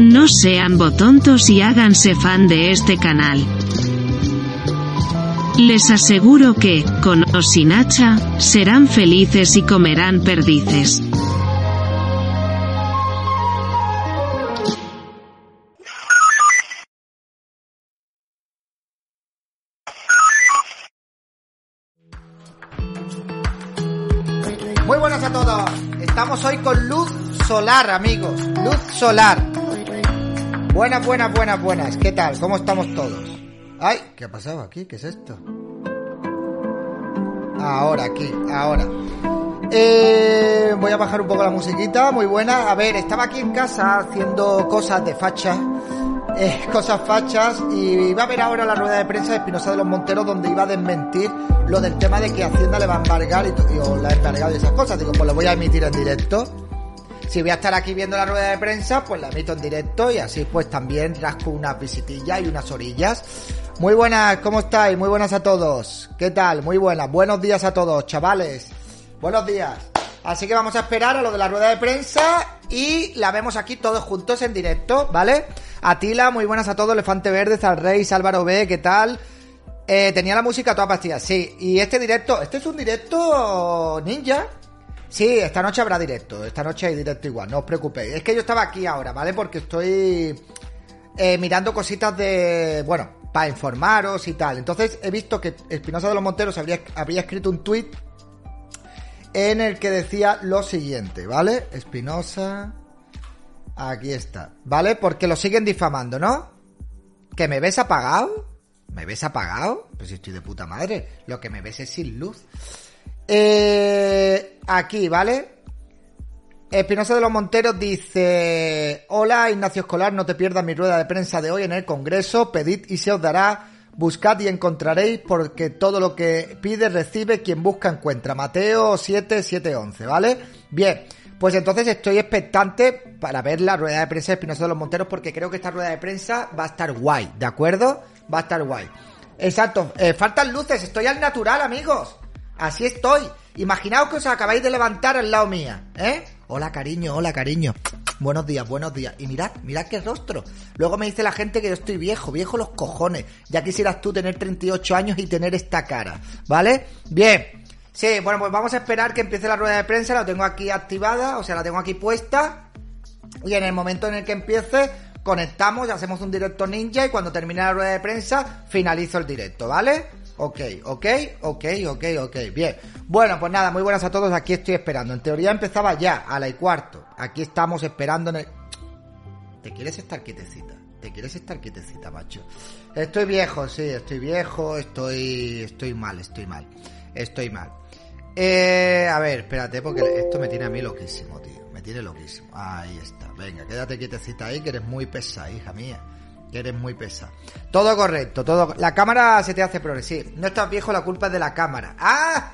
no sean botontos y háganse fan de este canal. Les aseguro que, con o sin hacha, serán felices y comerán perdices. Muy buenas a todos. Estamos hoy con luz solar, amigos. Luz solar. Buenas, buenas, buenas, buenas. ¿Qué tal? ¿Cómo estamos todos? Ay, ¿qué ha pasado aquí? ¿Qué es esto? Ahora, aquí, ahora. Eh, voy a bajar un poco la musiquita, muy buena. A ver, estaba aquí en casa haciendo cosas de facha, eh, cosas fachas, y iba a ver ahora la rueda de prensa de Espinosa de los Monteros donde iba a desmentir lo del tema de que Hacienda le va a embargar y, y o la ha embargado y esas cosas. Digo, pues lo voy a emitir en directo. Si voy a estar aquí viendo la rueda de prensa, pues la emito en directo y así pues también rasco unas visitillas y unas orillas. Muy buenas, ¿cómo estáis? Muy buenas a todos. ¿Qué tal? Muy buenas. Buenos días a todos, chavales. Buenos días. Así que vamos a esperar a lo de la rueda de prensa y la vemos aquí todos juntos en directo, ¿vale? Atila, muy buenas a todos. Elefante Verde, Zalrey, Álvaro B, ¿qué tal? Eh, tenía la música toda pastilla, sí. Y este directo, este es un directo ninja. Sí, esta noche habrá directo. Esta noche hay directo igual, no os preocupéis. Es que yo estaba aquí ahora, ¿vale? Porque estoy eh, mirando cositas de. Bueno, para informaros y tal. Entonces he visto que Espinosa de los Monteros habría, habría escrito un tweet en el que decía lo siguiente, ¿vale? Espinosa. Aquí está, ¿vale? Porque lo siguen difamando, ¿no? ¿Que me ves apagado? ¿Me ves apagado? Pues si estoy de puta madre. Lo que me ves es sin luz. Eh, aquí, ¿vale? Espinosa de los Monteros dice: Hola Ignacio Escolar, no te pierdas mi rueda de prensa de hoy en el Congreso. Pedid y se os dará. Buscad y encontraréis, porque todo lo que pide recibe, quien busca encuentra. Mateo 7, 7, 11, ¿vale? Bien, pues entonces estoy expectante para ver la rueda de prensa de Espinosa de los Monteros, porque creo que esta rueda de prensa va a estar guay, ¿de acuerdo? Va a estar guay. Exacto, eh, faltan luces, estoy al natural, amigos. Así estoy. Imaginaos que os acabáis de levantar al lado mía, ¿eh? Hola cariño, hola cariño. Buenos días, buenos días. Y mirad, mirad qué rostro. Luego me dice la gente que yo estoy viejo, viejo los cojones. Ya quisieras tú tener 38 años y tener esta cara, ¿vale? Bien. Sí, bueno, pues vamos a esperar que empiece la rueda de prensa. La tengo aquí activada, o sea, la tengo aquí puesta. Y en el momento en el que empiece, conectamos y hacemos un directo ninja. Y cuando termine la rueda de prensa, finalizo el directo, ¿vale? Ok, ok, ok, ok, ok. Bien. Bueno, pues nada, muy buenas a todos. Aquí estoy esperando. En teoría empezaba ya, a la y cuarto. Aquí estamos esperando en el... ¿Te quieres estar quietecita? ¿Te quieres estar quietecita, macho? Estoy viejo, sí, estoy viejo, estoy... Estoy mal, estoy mal. Estoy mal. Eh, a ver, espérate, porque esto me tiene a mí loquísimo, tío. Me tiene loquísimo. Ahí está. Venga, quédate quietecita ahí, que eres muy pesada, hija mía. Que eres muy pesada. Todo correcto, todo. La cámara se te hace progresir. No estás viejo, la culpa es de la cámara. ¡Ah!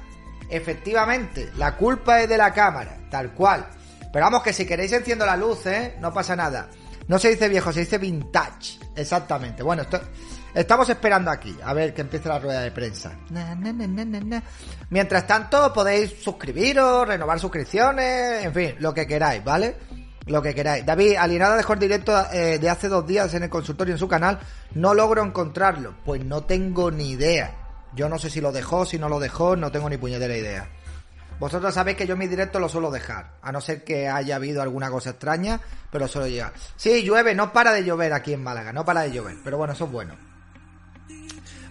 Efectivamente, la culpa es de la cámara, tal cual. Pero vamos, que si queréis enciendo la luz, ¿eh? No pasa nada. No se dice viejo, se dice vintage. Exactamente. Bueno, estamos esperando aquí, a ver que empiece la rueda de prensa. Mientras tanto, podéis suscribiros, renovar suscripciones, en fin, lo que queráis, ¿vale? Lo que queráis. David, Alienada dejó el directo eh, de hace dos días en el consultorio en su canal. No logro encontrarlo. Pues no tengo ni idea. Yo no sé si lo dejó, si no lo dejó, no tengo ni puñetera idea. Vosotros sabéis que yo mi directo lo suelo dejar, a no ser que haya habido alguna cosa extraña, pero suelo llegar. Sí, llueve, no para de llover aquí en Málaga, no para de llover, pero bueno, eso es bueno.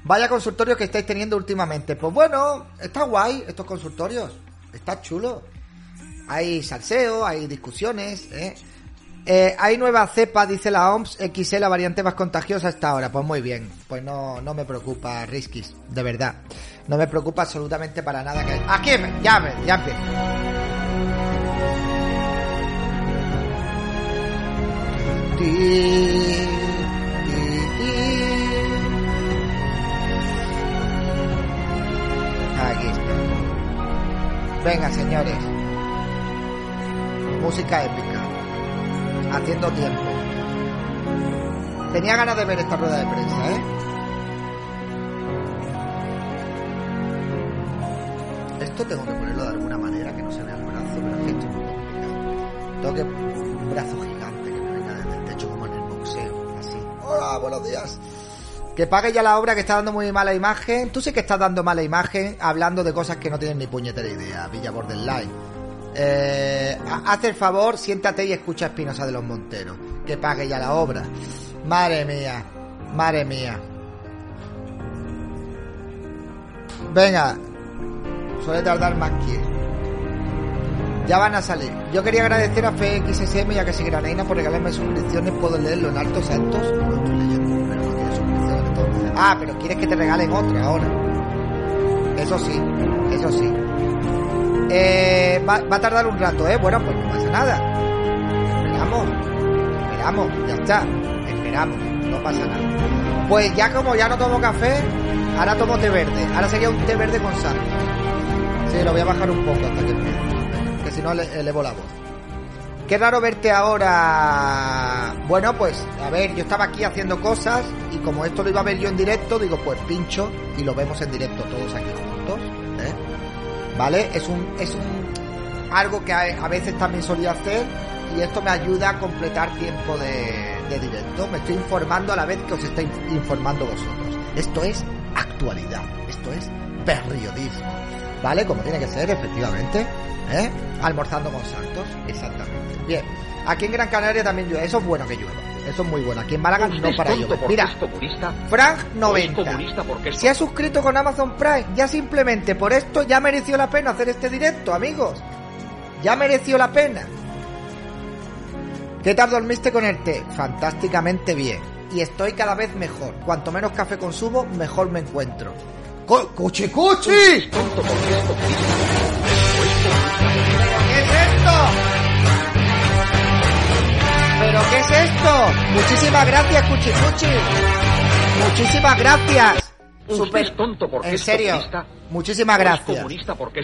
Vaya consultorios que estáis teniendo últimamente. Pues bueno, está guay estos consultorios. Está chulo. Hay salseo, hay discusiones, ¿eh? Eh, hay nueva cepa, dice la OMS, XE, la variante más contagiosa hasta ahora. Pues muy bien, pues no, no me preocupa, Riskis, de verdad. No me preocupa absolutamente para nada que... Aquí, ya, me, ya empiezo. Aquí está. Venga, señores. Música épica haciendo tiempo. Tenía ganas de ver esta rueda de prensa, ¿eh? Esto tengo que ponerlo de alguna manera que no se vea el brazo, pero es que esto es muy complicado. Tengo que un brazo gigante que me venga desde el techo como en el boxeo, así. Hola, buenos días. Que pague ya la obra que está dando muy mala imagen. Tú sí que estás dando mala imagen hablando de cosas que no tienen ni puñetera idea, Villa Borderline. Eh, haz el favor, siéntate y escucha a Espinosa de los Monteros. Que pague ya la obra. Madre mía, madre mía. Venga, suele tardar más que. Ya van a salir. Yo quería agradecer a FXSM y a que si Granaina por regalarme suscripciones. Puedo leerlo en altos santos. No estoy leyendo, pero no. Ah, pero quieres que te regalen otra ahora. Eso sí, eso sí. Eh, va, a tardar un rato, ¿eh? Bueno, pues no pasa nada. Esperamos. Esperamos, ya está. Esperamos, no pasa nada. Pues ya como ya no tomo café, ahora tomo té verde. Ahora sería un té verde con sal. Sí, lo voy a bajar un poco hasta que empiece. Que si no, le elevo la voz. Qué raro verte ahora. Bueno, pues, a ver, yo estaba aquí haciendo cosas y como esto lo iba a ver yo en directo, digo, pues pincho y lo vemos en directo todos aquí juntos. ¿Vale? Es un, es un, algo que a, veces también solía hacer y esto me ayuda a completar tiempo de, directo. Me estoy informando a la vez que os estáis informando vosotros. Esto es actualidad, esto es periodismo, ¿vale? Como tiene que ser, efectivamente, ¿eh? Almorzando con santos, exactamente. Bien, aquí en Gran Canaria también llueve, eso es bueno que llueva. Eso es muy bueno. Aquí en Málaga no para llover. Mira, Frank 90. Se ha suscrito con Amazon Prime. Ya simplemente por esto ya mereció la pena hacer este directo, amigos. Ya mereció la pena. ¿Qué tal dormiste con el té? Fantásticamente bien. Y estoy cada vez mejor. Cuanto menos café consumo, mejor me encuentro. ¡Cuchi, cuchi! ¿Qué es esto? ¿Pero qué es esto? Muchísimas gracias, Cuchicuchi. Muchísimas gracias. Super tonto porque en serio. Muchísimas gracias.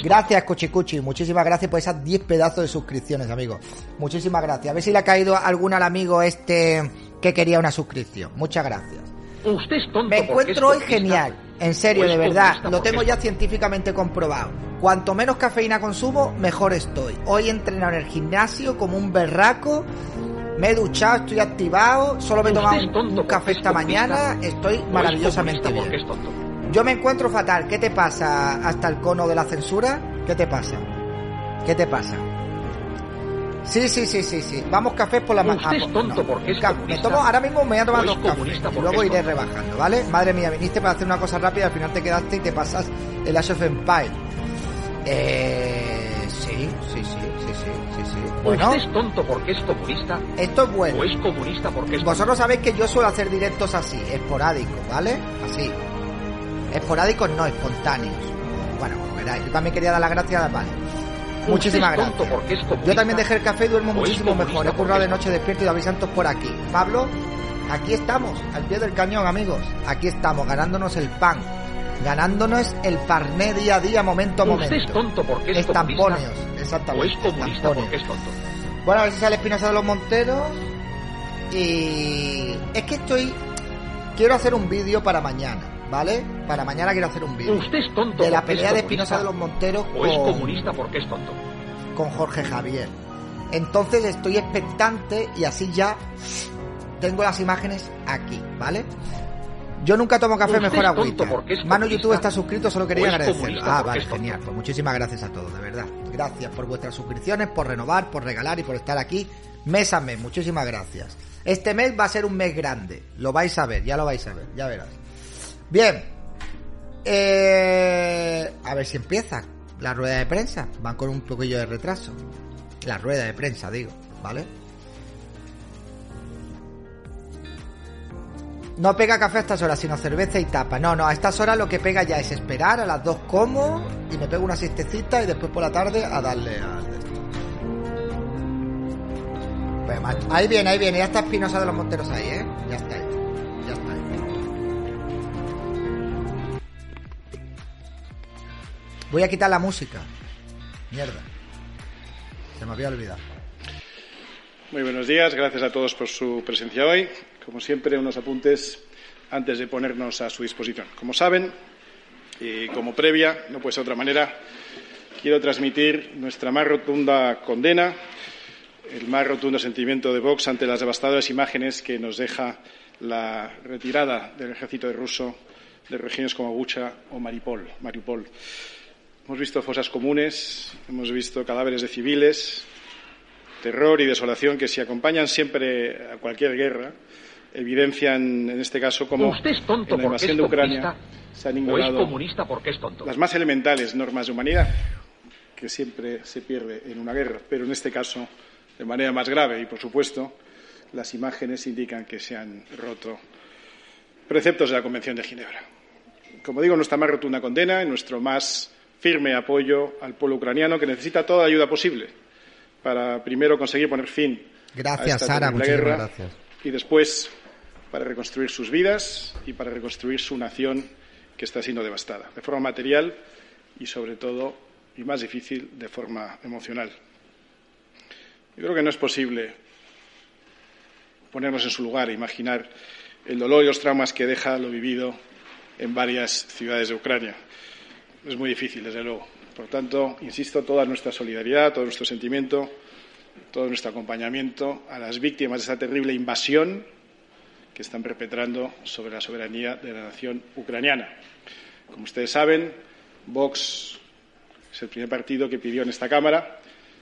Gracias, Cuchicuchi. Muchísimas gracias por esas 10 pedazos de suscripciones, amigo. Muchísimas gracias. A ver si le ha caído alguna al amigo este que quería una suscripción. Muchas gracias. Usted es tonto Me encuentro hoy genial. En serio, de verdad. Lo tengo ya científicamente comprobado. Cuanto menos cafeína consumo, mejor estoy. Hoy he entrenado en el gimnasio como un berraco me he duchado, estoy activado, solo me he tomado un, café esta mañana, estoy maravillosamente bien. Yo me encuentro fatal. ¿Qué te pasa hasta el cono de la censura? ¿Qué te pasa? ¿Qué te pasa? Sí, sí, sí, sí, sí. Vamos cafés por la mañana. es tonto porque es Me tomo, ahora mismo me voy a tomar dos cafés y luego iré rebajando, ¿vale? Madre mía, viniste para hacer una cosa rápida, al final te quedaste y te pasas el Ash of Empire. Eh, sí, sí, sí. Bueno, ¿Usted es tonto porque es comunista? Esto es bueno. ¿O es comunista porque es Vosotros sabéis que yo suelo hacer directos así, esporádicos, ¿vale? Así. Esporádicos no, espontáneos. Bueno, como Yo también quería dar las gracias, vale. Muchísimas gracias. Porque es yo también dejé el café y duermo muchísimo mejor. He currado de noche despierto y David Santos por aquí. Pablo, aquí estamos, al pie del cañón, amigos. Aquí estamos, ganándonos el pan ganándonos el parné día a día, momento a momento. Usted es tonto porque es Estamponeos, exactamente. O es comunista porque es tonto. Bueno, a ver si sale Espinosa de los Monteros. Y es que estoy. Quiero hacer un vídeo para mañana, ¿vale? Para mañana quiero hacer un vídeo. Usted es tonto. De la pelea de Espinosa de los Monteros. O es comunista porque es tonto. Con Jorge Javier. Entonces estoy expectante y así ya tengo las imágenes aquí, ¿vale? Yo nunca tomo café, mejor agüita. Mano YouTube está suscrito, solo quería agradecer. Ah, vale, genial. Pues muchísimas gracias a todos, de verdad. Gracias por vuestras suscripciones, por renovar, por regalar y por estar aquí mes a mes. Muchísimas gracias. Este mes va a ser un mes grande. Lo vais a ver, ya lo vais a ver, ya verás. Bien, Eh, a ver si empieza la rueda de prensa. Van con un poquillo de retraso. La rueda de prensa, digo, ¿vale? No pega café a estas horas, sino cerveza y tapa. No, no, a estas horas lo que pega ya es esperar, a las dos como y me pego una siestecita y después por la tarde a darle al. Pues, ahí viene, ahí viene, ya está Espinosa de los Monteros ahí, ¿eh? Ya está ahí. Ya está ahí. Voy a quitar la música. Mierda. Se me había olvidado. Muy buenos días, gracias a todos por su presencia hoy. Como siempre, unos apuntes antes de ponernos a su disposición. Como saben, y como previa, no puede ser de otra manera, quiero transmitir nuestra más rotunda condena, el más rotundo sentimiento de Vox ante las devastadoras imágenes que nos deja la retirada del ejército ruso de regiones como Bucha o Mariupol. Mariupol. Hemos visto fosas comunes, hemos visto cadáveres de civiles, terror y desolación que se acompañan siempre a cualquier guerra evidencian en este caso como Usted es tonto en la invasión de Ucrania se han o es ignorado comunista porque es tonto. las más elementales normas de humanidad que siempre se pierde en una guerra, pero en este caso de manera más grave y por supuesto las imágenes indican que se han roto preceptos de la Convención de Ginebra. Como digo, nuestra más rotunda condena y nuestro más firme apoyo al pueblo ucraniano que necesita toda la ayuda posible para primero conseguir poner fin a Gracias, esta Sara, guerra gracias. y después para reconstruir sus vidas y para reconstruir su nación que está siendo devastada, de forma material y, sobre todo, y más difícil, de forma emocional. Yo creo que no es posible ponernos en su lugar e imaginar el dolor y los traumas que deja lo vivido en varias ciudades de Ucrania. Es muy difícil, desde luego. Por tanto, insisto, toda nuestra solidaridad, todo nuestro sentimiento, todo nuestro acompañamiento a las víctimas de esta terrible invasión que están perpetrando sobre la soberanía de la nación ucraniana. Como ustedes saben, Vox es el primer partido que pidió en esta Cámara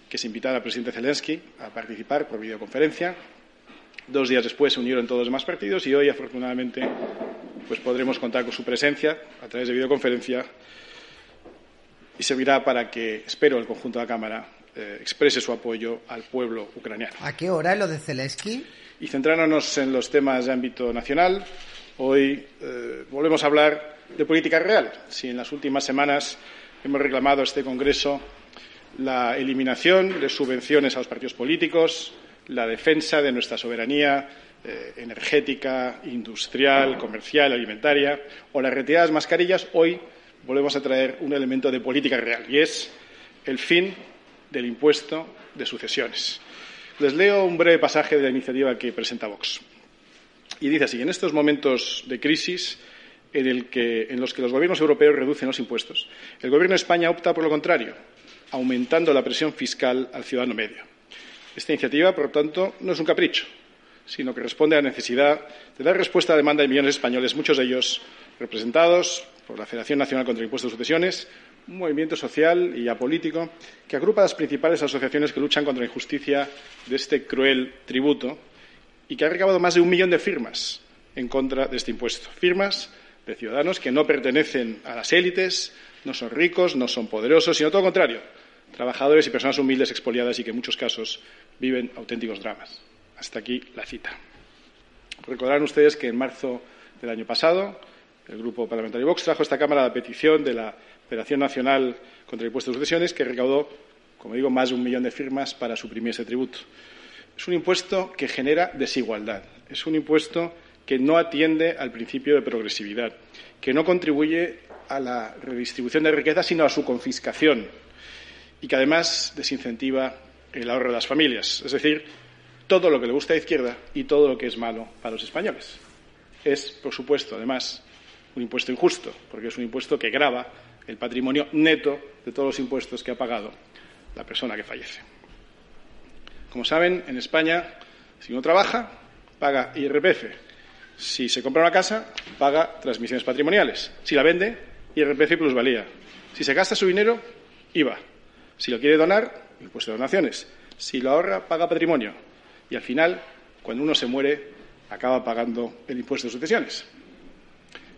que se invitara al presidente Zelensky a participar por videoconferencia. Dos días después se unieron todos los demás partidos y hoy, afortunadamente, pues podremos contar con su presencia a través de videoconferencia y servirá para que, espero, el conjunto de la Cámara eh, exprese su apoyo al pueblo ucraniano. ¿A qué hora lo de Zelensky? Y centrándonos en los temas de ámbito nacional, hoy eh, volvemos a hablar de política real. Si en las últimas semanas hemos reclamado a este Congreso la eliminación de subvenciones a los partidos políticos, la defensa de nuestra soberanía eh, energética, industrial, comercial, alimentaria, o la retirada de las mascarillas, hoy volvemos a traer un elemento de política real, y es el fin del impuesto de sucesiones. Les leo un breve pasaje de la iniciativa que presenta Vox. Y dice así, en estos momentos de crisis en, los que los gobiernos europeos reducen los impuestos, el Gobierno de España opta por lo contrario, aumentando la presión fiscal al ciudadano medio. Esta iniciativa, por lo tanto, no es un capricho, sino que responde a la necesidad de dar respuesta a la demanda de millones de españoles, muchos de ellos representados por la Federación Nacional contra el Impuesto de Sucesiones, un movimiento social y apolítico que agrupa las principales asociaciones que luchan contra la injusticia de este cruel tributo y que ha recabado más de un millón de firmas en contra de este impuesto. Firmas de ciudadanos que no pertenecen a las élites, no son ricos, no son poderosos, sino todo lo contrario, trabajadores y personas humildes expoliadas y que en muchos casos viven auténticos dramas. Hasta aquí la cita. Recordarán ustedes que en marzo del año pasado el Grupo Parlamentario Vox trajo a esta Cámara la petición de la Federación Nacional contra el Impuesto de Sucesiones que recaudó, como digo, más de un millón de firmas para suprimir ese tributo. Es un impuesto que genera desigualdad. Es un impuesto que no atiende al principio de progresividad, que no contribuye a la redistribución de riqueza, sino a su confiscación y que además desincentiva el ahorro de las familias. Es decir, todo lo que le gusta a la izquierda y todo lo que es malo para los españoles. Es, por supuesto, además, un impuesto injusto, porque es un impuesto que grava el patrimonio neto de todos los impuestos que ha pagado la persona que fallece. Como saben, en España, si uno trabaja, paga IRPF. Si se compra una casa, paga transmisiones patrimoniales. Si la vende, IRPF y plusvalía. Si se gasta su dinero, IVA. Si lo quiere donar, impuesto de donaciones. Si lo ahorra, paga patrimonio. Y al final, cuando uno se muere, acaba pagando el impuesto de sucesiones.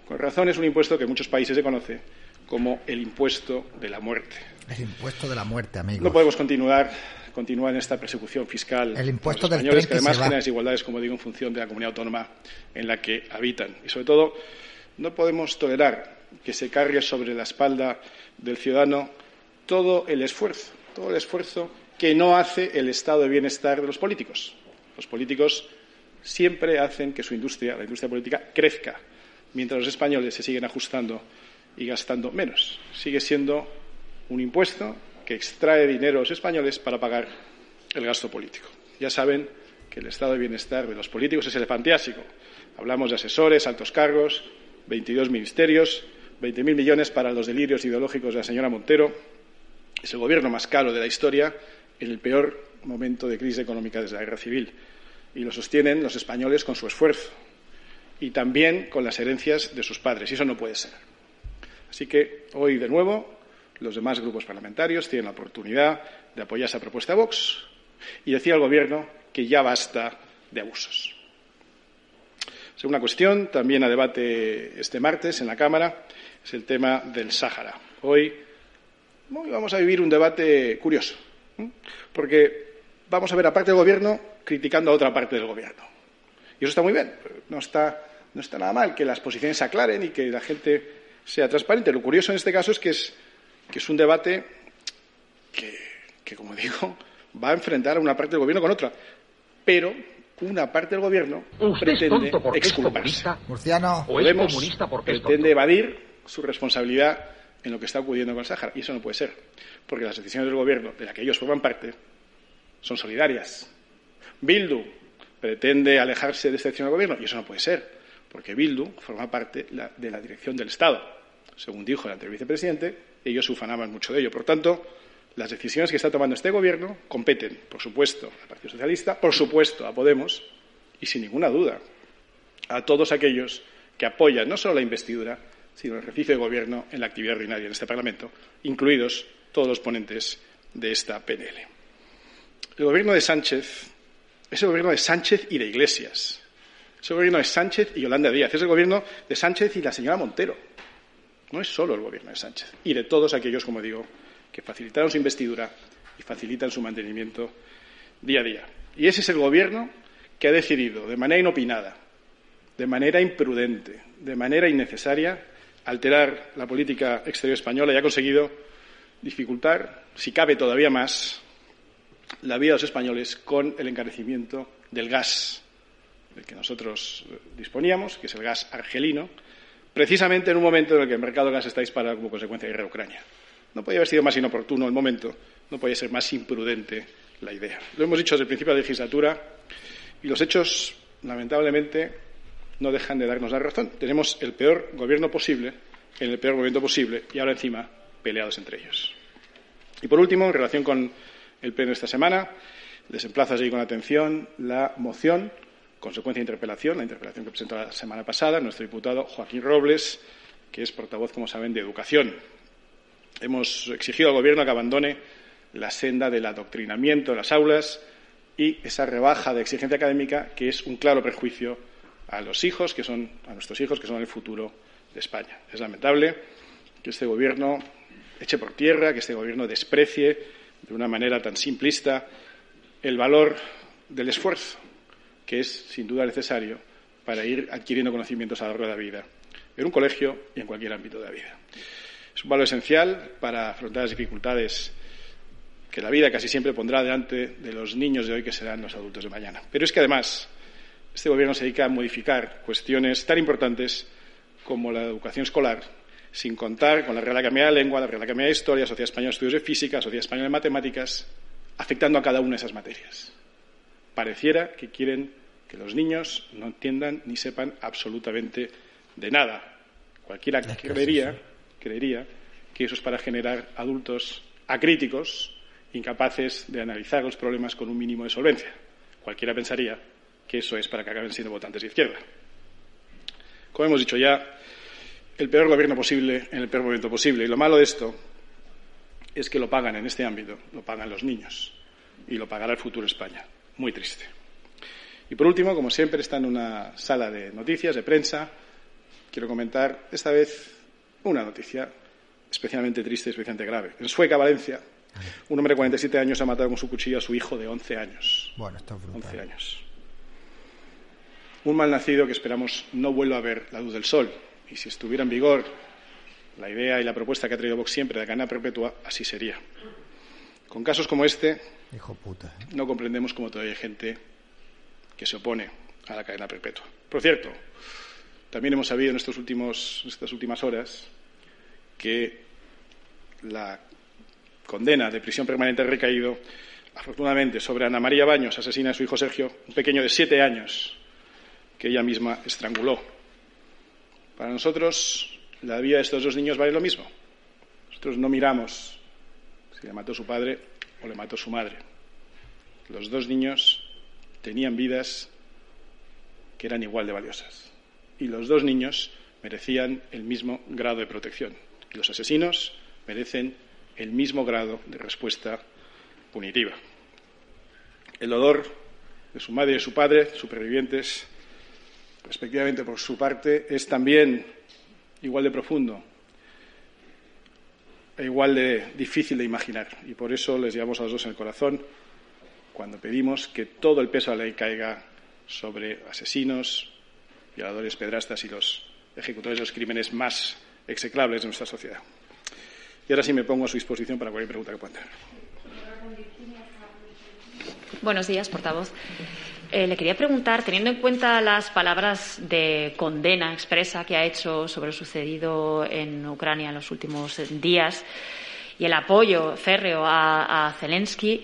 Con razón es un impuesto que en muchos países se conoce como el impuesto de la muerte. El impuesto de la muerte, amigo. No podemos continuar, continuar en esta persecución fiscal. El impuesto de los españoles, que, además genera desigualdades, como digo, en función de la comunidad autónoma en la que habitan. Y sobre todo, no podemos tolerar que se cargue sobre la espalda del ciudadano todo el esfuerzo, todo el esfuerzo que no hace el estado de bienestar de los políticos. Los políticos siempre hacen que su industria, la industria política, crezca, mientras los españoles se siguen ajustando y gastando menos. Sigue siendo un impuesto que extrae dinero a los españoles para pagar el gasto político. Ya saben que el estado de bienestar de los políticos es elefantiásico. Hablamos de asesores, altos cargos, 22 ministerios, 20.000 millones para los delirios ideológicos de la señora Montero. Es el gobierno más caro de la historia en el peor momento de crisis económica desde la guerra civil. Y lo sostienen los españoles con su esfuerzo y también con las herencias de sus padres. Y eso no puede ser. Así que hoy, de nuevo, los demás grupos parlamentarios tienen la oportunidad de apoyar esa propuesta de Vox y decir al Gobierno que ya basta de abusos. Segunda cuestión, también a debate este martes en la Cámara, es el tema del Sáhara. Hoy, vamos a vivir un debate curioso, porque vamos a ver a parte del Gobierno criticando a otra parte del Gobierno. Y eso está muy bien, no está, no está nada mal que las posiciones se aclaren y que la gente sea transparente. Lo curioso en este caso es que es, que es un debate que, que, como digo, va a enfrentar a una parte del Gobierno con otra. Pero una parte del Gobierno Usted es pretende exculparse. Murciano, Podemos comunista porque es tonto. pretende evadir su responsabilidad en lo que está ocurriendo con el Sáhara. Y eso no puede ser, porque las decisiones del Gobierno, de la que ellos forman parte, son solidarias. Bildu pretende alejarse de esta decisión del Gobierno, y eso no puede ser, porque Bildu forma parte de la dirección del Estado. Según dijo el anterior vicepresidente, ellos ufanaban mucho de ello. Por tanto, las decisiones que está tomando este Gobierno competen, por supuesto, al Partido Socialista, por supuesto, a Podemos, y sin ninguna duda, a todos aquellos que apoyan no solo la investidura, sino el ejercicio de gobierno en la actividad ordinaria en este Parlamento, incluidos todos los ponentes de esta PNL. El gobierno de Sánchez es el gobierno de Sánchez y de Iglesias. Es el gobierno de Sánchez y Yolanda Díaz. Es el gobierno de Sánchez y la señora Montero. No es solo el gobierno de Sánchez. Y de todos aquellos, como digo, que facilitaron su investidura y facilitan su mantenimiento día a día. Y ese es el gobierno que ha decidido, de manera inopinada, de manera imprudente, de manera innecesaria, alterar la política exterior española y ha conseguido dificultar, si cabe todavía más, la vida de los españoles con el encarecimiento del gas del que nosotros eh, disponíamos, que es el gas argelino, precisamente en un momento en el que el mercado del gas está disparado como consecuencia de la guerra de Ucrania. No podía haber sido más inoportuno el momento, no podía ser más imprudente la idea. Lo hemos dicho desde el principio de la legislatura y los hechos, lamentablemente, no dejan de darnos la razón. Tenemos el peor gobierno posible en el peor momento posible y ahora encima peleados entre ellos. Y por último, en relación con el pleno de esta semana, les emplazo a con atención la moción, consecuencia de interpelación, la interpelación que presentó la semana pasada nuestro diputado Joaquín Robles, que es portavoz, como saben, de Educación. Hemos exigido al Gobierno que abandone la senda del adoctrinamiento en las aulas y esa rebaja de exigencia académica que es un claro perjuicio a los hijos, que son a nuestros hijos, que son el futuro de España. Es lamentable que este Gobierno eche por tierra, que este Gobierno desprecie de una manera tan simplista el valor del esfuerzo, que es sin duda necesario para ir adquiriendo conocimientos a lo largo de la vida, en un colegio y en cualquier ámbito de la vida. Es un valor esencial para afrontar las dificultades que la vida casi siempre pondrá delante de los niños de hoy que serán los adultos de mañana. Pero es que además este Gobierno se dedica a modificar cuestiones tan importantes como la educación escolar, sin contar con la Real Academia de Lengua, la Real Academia de Historia, Sociedad Española de Estudios de Física, Sociedad Española de Matemáticas, afectando a cada una de esas materias. Pareciera que quieren que los niños no entiendan ni sepan absolutamente de nada. Cualquiera que creería, creería que eso es para generar adultos acríticos, incapaces de analizar los problemas con un mínimo de solvencia. Cualquiera pensaría que eso es para que acaben siendo votantes de izquierda. Como hemos dicho ya, el peor gobierno posible en el peor momento posible. Y lo malo de esto es que lo pagan en este ámbito, lo pagan los niños y lo pagará el futuro España. Muy triste. Y por último, como siempre, está en una sala de noticias, de prensa, quiero comentar esta vez una noticia especialmente triste y especialmente grave. En Sueca, Valencia, un hombre de 47 años ha matado con su cuchillo a su hijo de 11 años. Bueno, esto es brutal. 11 años. Un mal nacido que esperamos no vuelva a ver la luz del sol. Y si estuviera en vigor la idea y la propuesta que ha traído Vox siempre de cadena perpetua, así sería. Con casos como este, Hijo puta. ¿eh? no comprendemos cómo todavía hay gente que se opone a la cadena perpetua. Por cierto, también hemos sabido en estos últimos, estas últimas horas que la condena de prisión permanente ha recaído, afortunadamente, sobre Ana María Baños, asesina de su hijo Sergio, un pequeño de siete años, que ella misma estranguló. Para nosotros, la vida de estos dos niños vale lo mismo. Nosotros no miramos si le mató su padre o le mató su madre. Los dos niños tenían vidas que eran igual de valiosas. Y los dos niños merecían el mismo grado de protección. Y los asesinos merecen el mismo grado de respuesta punitiva. El dolor de su madre y de su padre, supervivientes, respectivamente por su parte, es también igual de profundo e igual de difícil de imaginar. Y por eso les llevamos a los dos en el corazón cuando pedimos que todo el peso de la ley caiga sobre asesinos, violadores, pedrastas y los ejecutores de los crímenes más execrables de nuestra sociedad. Y ahora sí me pongo a su disposición para cualquier pregunta que puedan tener. Buenos días, portavoz. Eh, le quería preguntar, teniendo en cuenta las palabras de condena expresa que ha hecho sobre lo sucedido en Ucrania en los últimos días y el apoyo férreo a, a Zelensky,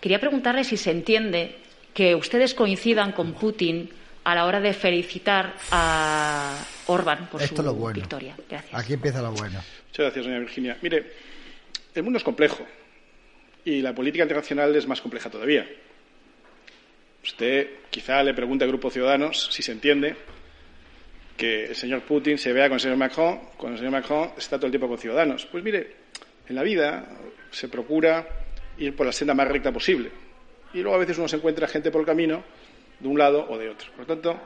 quería preguntarle si se entiende que ustedes coincidan con Putin a la hora de felicitar a Orbán por Esto su es lo bueno. victoria. Gracias. Aquí empieza lo bueno. Muchas gracias, doña Virginia. Mire, el mundo es complejo y la política internacional es más compleja todavía. Usted quizá le pregunte al Grupo Ciudadanos si se entiende que el señor Putin se vea con el señor Macron, cuando el señor Macron está todo el tiempo con Ciudadanos. Pues mire, en la vida se procura ir por la senda más recta posible. Y luego a veces uno se encuentra gente por el camino de un lado o de otro. Por lo tanto,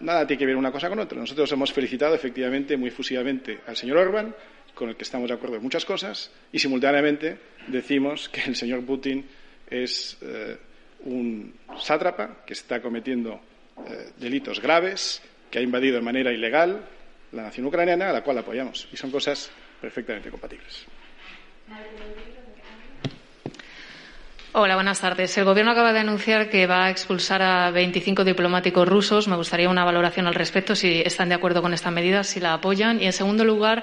nada tiene que ver una cosa con otra. Nosotros hemos felicitado efectivamente muy efusivamente al señor Orbán, con el que estamos de acuerdo en muchas cosas, y simultáneamente decimos que el señor Putin es eh, un sátrapa que está cometiendo eh, delitos graves, que ha invadido de manera ilegal la nación ucraniana, a la cual apoyamos. Y son cosas perfectamente compatibles. Hola, buenas tardes. El Gobierno acaba de anunciar que va a expulsar a 25 diplomáticos rusos. Me gustaría una valoración al respecto, si están de acuerdo con esta medida, si la apoyan. Y, en segundo lugar,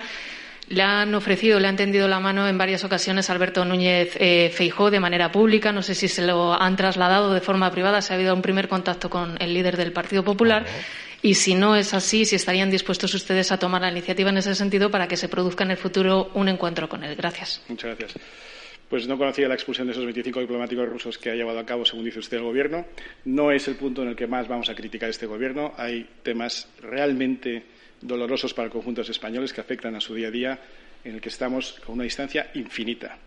le han ofrecido, le han tendido la mano en varias ocasiones a Alberto Núñez eh, Feijó de manera pública. No sé si se lo han trasladado de forma privada, si ha habido un primer contacto con el líder del Partido Popular. Y si no es así, si estarían dispuestos ustedes a tomar la iniciativa en ese sentido para que se produzca en el futuro un encuentro con él. Gracias. Muchas gracias. Pues no conocía la expulsión de esos 25 diplomáticos rusos que ha llevado a cabo, según dice usted, el Gobierno. No es el punto en el que más vamos a criticar este Gobierno. Hay temas realmente dolorosos para el conjunto de los españoles que afectan a su día a día, en el que estamos con una distancia infinita.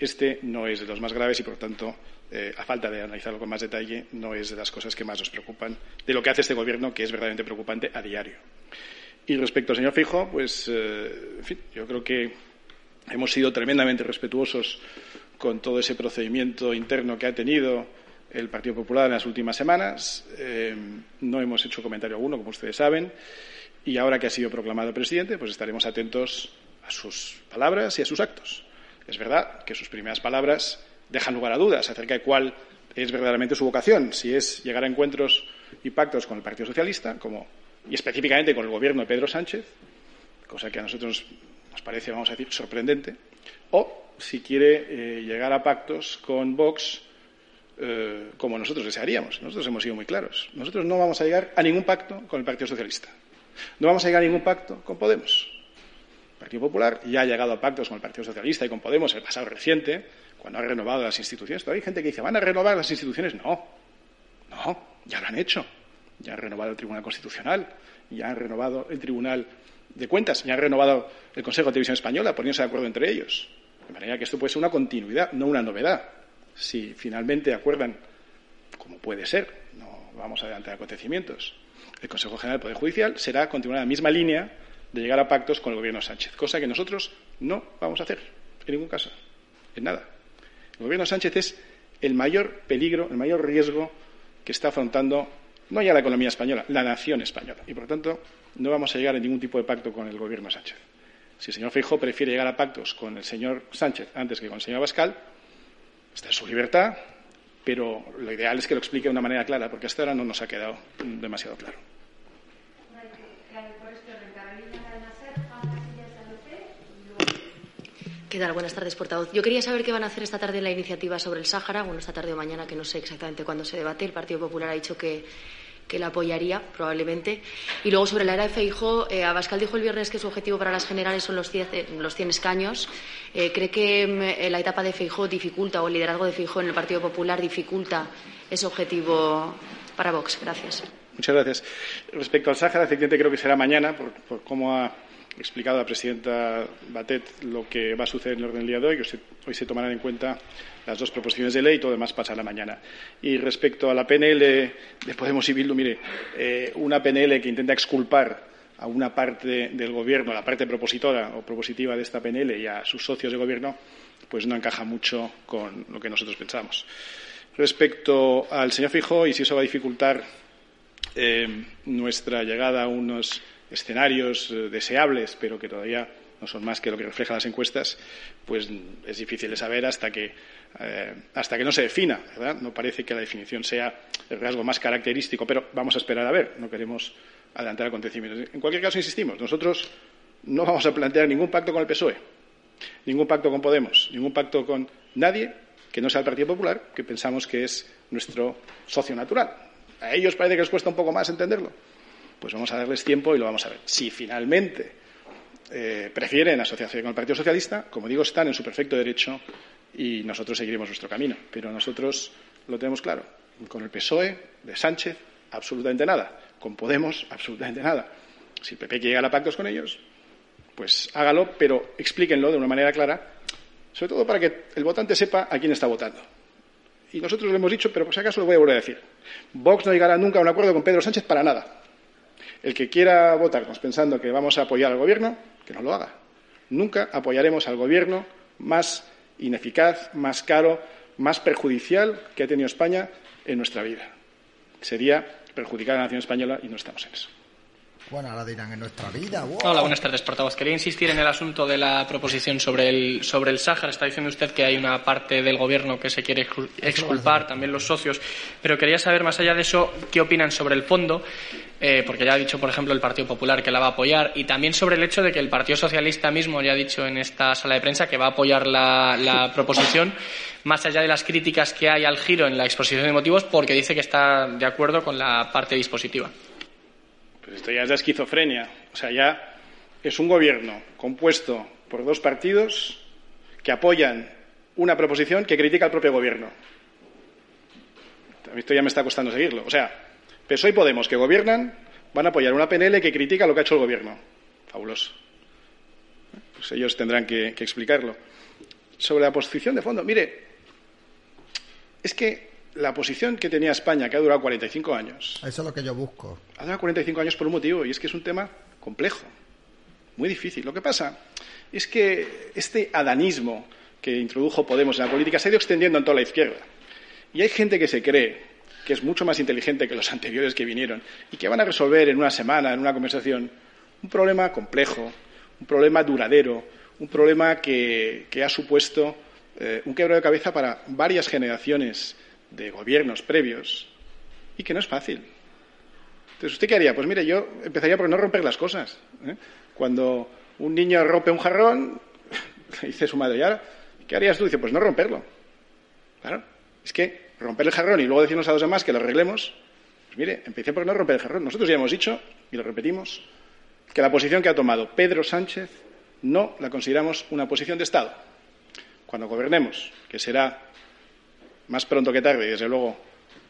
Este no es de los más graves y, por tanto, eh, a falta de analizarlo con más detalle, no es de las cosas que más nos preocupan de lo que hace este Gobierno, que es verdaderamente preocupante a diario. Y respecto al señor Fijo, pues, eh, en fin, yo creo que hemos sido tremendamente respetuosos con todo ese procedimiento interno que ha tenido el Partido Popular en las últimas semanas. Eh, no hemos hecho comentario alguno, como ustedes saben. Y ahora que ha sido proclamado presidente, pues estaremos atentos a sus palabras y a sus actos. Es verdad que sus primeras palabras dejan lugar a dudas acerca de cuál es verdaderamente su vocación, si es llegar a encuentros y pactos con el Partido Socialista, como, y específicamente con el gobierno de Pedro Sánchez, cosa que a nosotros nos parece, vamos a decir, sorprendente, o si quiere eh, llegar a pactos con Vox eh, como nosotros desearíamos. Nosotros hemos sido muy claros. Nosotros no vamos a llegar a ningún pacto con el Partido Socialista. No vamos a llegar a ningún pacto con Podemos. El Partido Popular ya ha llegado a pactos con el Partido Socialista y con Podemos en el pasado reciente, cuando ha renovado las instituciones. Todavía hay gente que dice, ¿van a renovar las instituciones? No, no, ya lo han hecho. Ya han renovado el Tribunal Constitucional, ya han renovado el Tribunal de Cuentas, ya han renovado el Consejo de Televisión Española, poniéndose de acuerdo entre ellos. De manera que esto puede ser una continuidad, no una novedad. Si finalmente acuerdan, como puede ser, no vamos a adelantar acontecimientos, el Consejo General del Poder Judicial será continuar la misma línea de llegar a pactos con el gobierno Sánchez, cosa que nosotros no vamos a hacer, en ningún caso, en nada. El gobierno Sánchez es el mayor peligro, el mayor riesgo que está afrontando no ya la economía española, la nación española. Y, por lo tanto, no vamos a llegar a ningún tipo de pacto con el gobierno Sánchez. Si el señor Feijóo prefiere llegar a pactos con el señor Sánchez antes que con el señor Abascal, está en su libertad, pero lo ideal es que lo explique de una manera clara, porque hasta ahora no nos ha quedado demasiado claro. ¿Qué tal? Buenas tardes, portavoz. Yo quería saber qué van a hacer esta tarde en la iniciativa sobre el Sáhara. Bueno, esta tarde o mañana, que no sé exactamente cuándo se debate. El Partido Popular ha dicho que, que la apoyaría, probablemente. Y luego, sobre la era de Feijóo, eh, Abascal dijo el viernes que su objetivo para las generales son los 100, eh, los 100 escaños. Eh, ¿Cree que mm, la etapa de Feijóo dificulta, o el liderazgo de Feijóo en el Partido Popular dificulta ese objetivo para Vox? Gracias. Muchas gracias. Respecto al Sáhara, efectivamente creo que será mañana, por, por cómo ha explicado la presidenta Batet lo que va a suceder en el orden del día de hoy. Se, hoy se tomarán en cuenta las dos proposiciones de ley y todo demás pasará mañana. Y respecto a la PNL de Podemos y Bildu, mire, eh, una PNL que intenta exculpar a una parte del Gobierno, a la parte propositora o propositiva de esta PNL y a sus socios de Gobierno, pues no encaja mucho con lo que nosotros pensamos. Respecto al señor Fijo y si eso va a dificultar eh, nuestra llegada a unos escenarios eh, deseables, pero que todavía no son más que lo que reflejan las encuestas, pues es difícil de saber hasta que, eh, hasta que no se defina. ¿verdad? No parece que la definición sea el rasgo más característico, pero vamos a esperar a ver. No queremos adelantar acontecimientos. En cualquier caso, insistimos, nosotros no vamos a plantear ningún pacto con el PSOE, ningún pacto con Podemos, ningún pacto con nadie que no sea el Partido Popular, que pensamos que es nuestro socio natural. A ellos parece que les cuesta un poco más entenderlo pues vamos a darles tiempo y lo vamos a ver. Si finalmente eh, prefieren asociarse con el Partido Socialista, como digo, están en su perfecto derecho y nosotros seguiremos nuestro camino. Pero nosotros lo tenemos claro. Con el PSOE de Sánchez, absolutamente nada. Con Podemos, absolutamente nada. Si el PP quiere llegar a pactos con ellos, pues hágalo, pero explíquenlo de una manera clara, sobre todo para que el votante sepa a quién está votando. Y nosotros lo hemos dicho, pero por si acaso lo voy a volver a decir. Vox no llegará nunca a un acuerdo con Pedro Sánchez para nada. El que quiera votarnos pensando que vamos a apoyar al Gobierno, que no lo haga. Nunca apoyaremos al Gobierno más ineficaz, más caro, más perjudicial que ha tenido España en nuestra vida. Sería perjudicar a la nación española y no estamos en eso. Bueno, ahora dirán en nuestra vida. Wow. Hola, buenas tardes, portavoz. Quería insistir en el asunto de la proposición sobre el, sobre el Sáhara. Está diciendo usted que hay una parte del Gobierno que se quiere exculpar, también los socios. Pero quería saber, más allá de eso, qué opinan sobre el fondo, eh, porque ya ha dicho, por ejemplo, el Partido Popular que la va a apoyar, y también sobre el hecho de que el Partido Socialista mismo ya ha dicho en esta sala de prensa que va a apoyar la, la proposición, más allá de las críticas que hay al giro en la exposición de motivos, porque dice que está de acuerdo con la parte dispositiva. Pues esto ya es de esquizofrenia. O sea, ya es un gobierno compuesto por dos partidos que apoyan una proposición que critica al propio gobierno. Esto ya me está costando seguirlo. O sea, PSOE y Podemos, que gobiernan, van a apoyar una PNL que critica lo que ha hecho el gobierno. Fabuloso. Pues ellos tendrán que explicarlo. Sobre la posición de fondo, mire, es que la posición que tenía España, que ha durado 45 años. Eso es lo que yo busco. Ha durado 45 años por un motivo, y es que es un tema complejo, muy difícil. Lo que pasa es que este adanismo que introdujo Podemos en la política se ha ido extendiendo en toda la izquierda. Y hay gente que se cree que es mucho más inteligente que los anteriores que vinieron y que van a resolver en una semana, en una conversación, un problema complejo, un problema duradero, un problema que, que ha supuesto eh, un quebro de cabeza para varias generaciones de gobiernos previos y que no es fácil. Entonces, ¿usted qué haría? Pues mire, yo empezaría por no romper las cosas. ¿eh? Cuando un niño rompe un jarrón, dice su madre, ¿y ahora qué harías tú? Dice, pues no romperlo. Claro, es que romper el jarrón y luego decirnos a los demás que lo arreglemos, pues mire, empecé por no romper el jarrón. Nosotros ya hemos dicho, y lo repetimos, que la posición que ha tomado Pedro Sánchez no la consideramos una posición de Estado. Cuando gobernemos, que será más pronto que tarde, y desde luego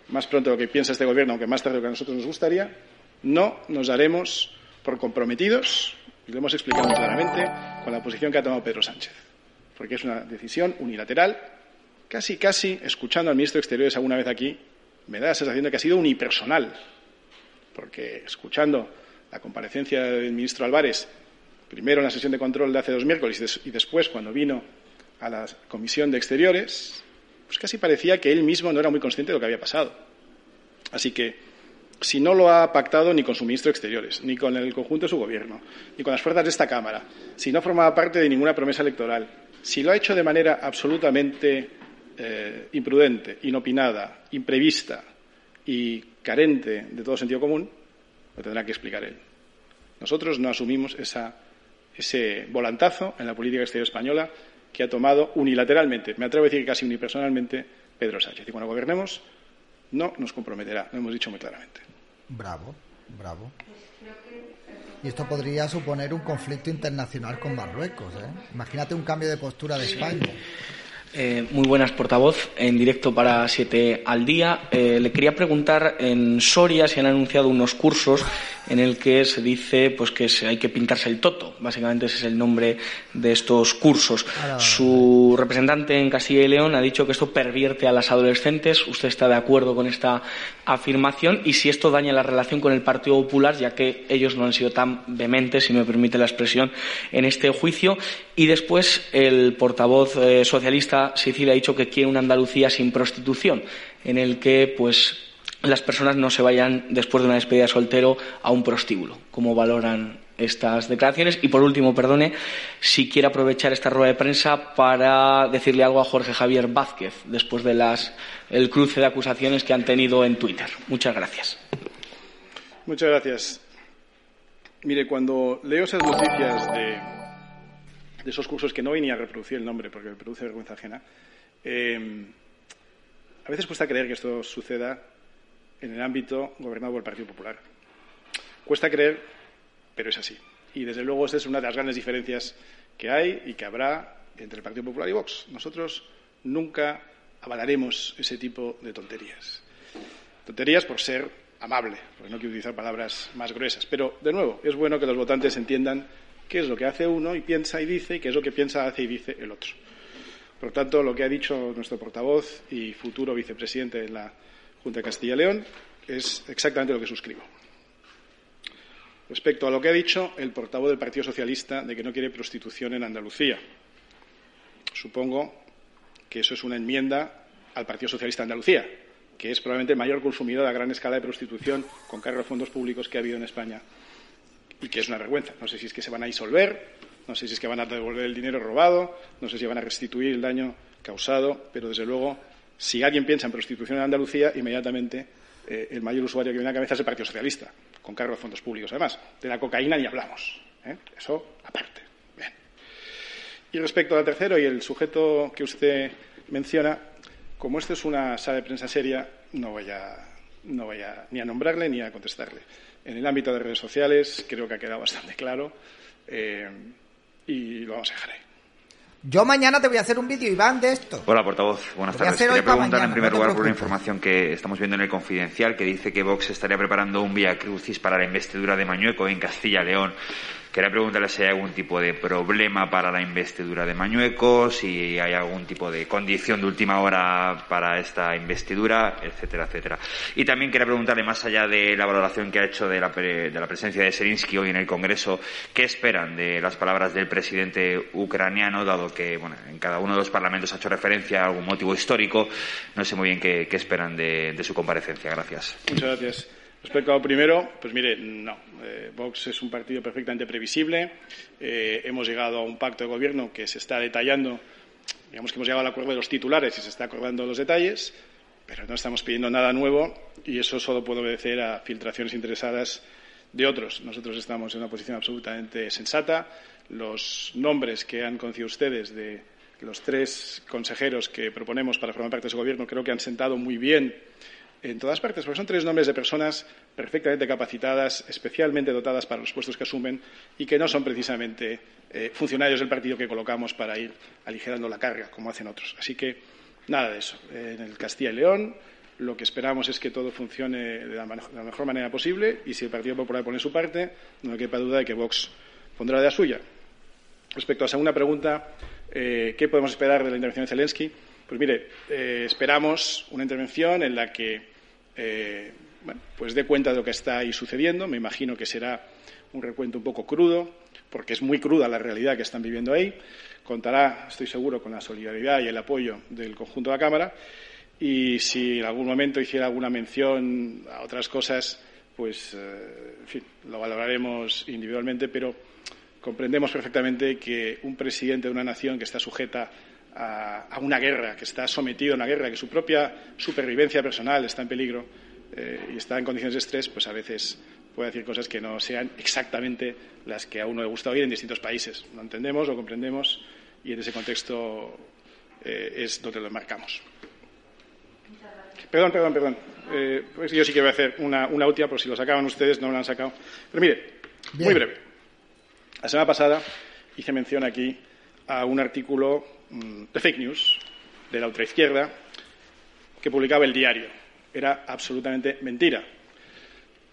más pronto lo que piensa este Gobierno, aunque más tarde de lo que a nosotros nos gustaría, no nos daremos por comprometidos, y lo hemos explicado claramente, con la posición que ha tomado Pedro Sánchez. Porque es una decisión unilateral, casi, casi, escuchando al ministro de Exteriores alguna vez aquí, me da la sensación de que ha sido unipersonal. Porque escuchando la comparecencia del ministro Álvarez primero en la sesión de control de hace dos miércoles y después cuando vino a la Comisión de Exteriores, pues casi parecía que él mismo no era muy consciente de lo que había pasado. Así que, si no lo ha pactado ni con su ministro de Exteriores, ni con el conjunto de su gobierno, ni con las fuerzas de esta Cámara, si no formaba parte de ninguna promesa electoral, si lo ha hecho de manera absolutamente eh, imprudente, inopinada, imprevista y carente de todo sentido común, lo tendrá que explicar él. Nosotros no asumimos ese volantazo en la política exterior española que ha tomado unilateralmente, me atrevo a decir que casi unipersonalmente, Pedro Sánchez. Y cuando gobernemos, no nos comprometerá, lo hemos dicho muy claramente. Bravo, bravo. Y esto podría suponer un conflicto internacional con Marruecos. ¿eh? Imagínate un cambio de postura de España. Eh, muy buenas, portavoz. En directo para Siete al Día. Eh, le quería preguntar, en Soria se han anunciado unos cursos en el que se dice pues que hay que pintarse el toto. Básicamente ese es el nombre de estos cursos. Su representante en Castilla y León ha dicho que esto pervierte a las adolescentes. ¿Usted está de acuerdo con esta afirmación? Y si esto daña la relación con el Partido Popular, ya que ellos no han sido tan vehementes, si me permite la expresión, en este juicio. Y después el portavoz eh, socialista Sicilia ha dicho que quiere una Andalucía sin prostitución, en el que pues las personas no se vayan después de una despedida de soltero a un prostíbulo. ¿Cómo valoran estas declaraciones? Y por último, perdone, si quiere aprovechar esta rueda de prensa para decirle algo a Jorge Javier Vázquez después de el cruce de acusaciones que han tenido en Twitter. Muchas gracias. Muchas gracias. Mire, cuando leo esas noticias de, esos cursos que no venía a reproducir el nombre porque me produce vergüenza ajena, eh, a veces cuesta creer que esto suceda en el ámbito gobernado por el Partido Popular. Cuesta creer, pero es así. Y desde luego esa es una de las grandes diferencias que hay y que habrá entre el Partido Popular y Vox. Nosotros nunca avalaremos ese tipo de tonterías. Tonterías por ser amable, porque no quiero utilizar palabras más gruesas. Pero, de nuevo, es bueno que los votantes entiendan qué es lo que hace uno y piensa y dice y qué es lo que piensa, hace y dice el otro. Por lo tanto, lo que ha dicho nuestro portavoz y futuro vicepresidente de la Junta de Castilla y León es exactamente lo que suscribo. Respecto a lo que ha dicho el portavoz del Partido Socialista de que no quiere prostitución en Andalucía, supongo que eso es una enmienda al Partido Socialista de Andalucía, que es probablemente el mayor consumidor a gran escala de prostitución con cargo de fondos públicos que ha habido en España y que es una vergüenza. No sé si es que se van a disolver, no sé si es que van a devolver el dinero robado, no sé si van a restituir el daño causado, pero desde luego si alguien piensa en prostitución en Andalucía, inmediatamente eh, el mayor usuario que viene a la cabeza es el Partido Socialista, con cargo de fondos públicos. Además, de la cocaína ni hablamos. ¿eh? Eso aparte. Bien. Y respecto al tercero y el sujeto que usted menciona, como esto es una sala de prensa seria, no voy a, no ni a nombrarle ni a contestarle. En el ámbito de redes sociales creo que ha quedado bastante claro eh, y lo vamos a dejar ahí. Yo mañana te voy a hacer un vídeo, Iván, de esto. Hola, portavoz. Buenas tardes. Quería preguntar en primer lugar por una información que estamos viendo en el Confidencial que dice que Vox estaría preparando un vía crucis para la investidura de Mañueco en Castilla León. Quería preguntarle si hay algún tipo de problema para la investidura de Mañueco, si hay algún tipo de condición de última hora para esta investidura, etcétera, etcétera. Y también quería preguntarle, más allá de la valoración que ha hecho de la, de la presencia de Serinsky hoy en el Congreso, ¿qué esperan de las palabras del presidente ucraniano, dado que bueno, en cada uno de los parlamentos ha hecho referencia a algún motivo histórico? No sé muy bien qué, esperan de, de su comparecencia. Gracias. Muchas gracias. Respecto primero, pues mire, no. Eh, Vox es un partido perfectamente previsible. Eh, hemos llegado a un pacto de gobierno que se está detallando. Digamos que hemos llegado al acuerdo de los titulares y se está acordando los detalles, pero no estamos pidiendo nada nuevo y eso solo puede obedecer a filtraciones interesadas de otros. Nosotros estamos en una posición absolutamente sensata. Los nombres que han conocido ustedes de los tres consejeros que proponemos para formar parte de ese gobierno creo que han sentado muy bien en todas partes, porque son tres nombres de personas perfectamente capacitadas, especialmente dotadas para los puestos que asumen y que no son precisamente eh, funcionarios del partido que colocamos para ir aligerando la carga, como hacen otros. Así que nada de eso. En el Castilla y León lo que esperamos es que todo funcione de la, mejor manera posible y si el Partido Popular pone su parte, no quepa duda de que Vox pondrá la suya. Respecto a la segunda pregunta, eh, ¿qué podemos esperar de la intervención de Zelensky? Pues mire, eh, esperamos una intervención en la que eh, pues dé cuenta de lo que está ahí sucediendo. Me imagino que será un recuento un poco crudo, porque es muy cruda la realidad que están viviendo ahí. Contará, estoy seguro, con la solidaridad y el apoyo del conjunto de la Cámara. Y si en algún momento hiciera alguna mención a otras cosas, pues, eh, en fin, lo valoraremos individualmente, pero comprendemos perfectamente que un presidente de una nación que está sujeta a, una guerra, que está sometido a una guerra, que su propia supervivencia personal está en peligro eh, y está en condiciones de estrés, pues a veces puede decir cosas que no sean exactamente las que a uno le gusta oír en distintos países. Lo entendemos, lo comprendemos y en ese contexto eh, es donde lo marcamos. Perdón, perdón, perdón. Eh, pues yo sí que voy a hacer una, última, por si lo sacaban ustedes, no lo han sacado. Pero mire, muy breve. La semana pasada hice mención aquí a un artículo de fake news de la ultraizquierda que publicaba el diario. Era absolutamente mentira.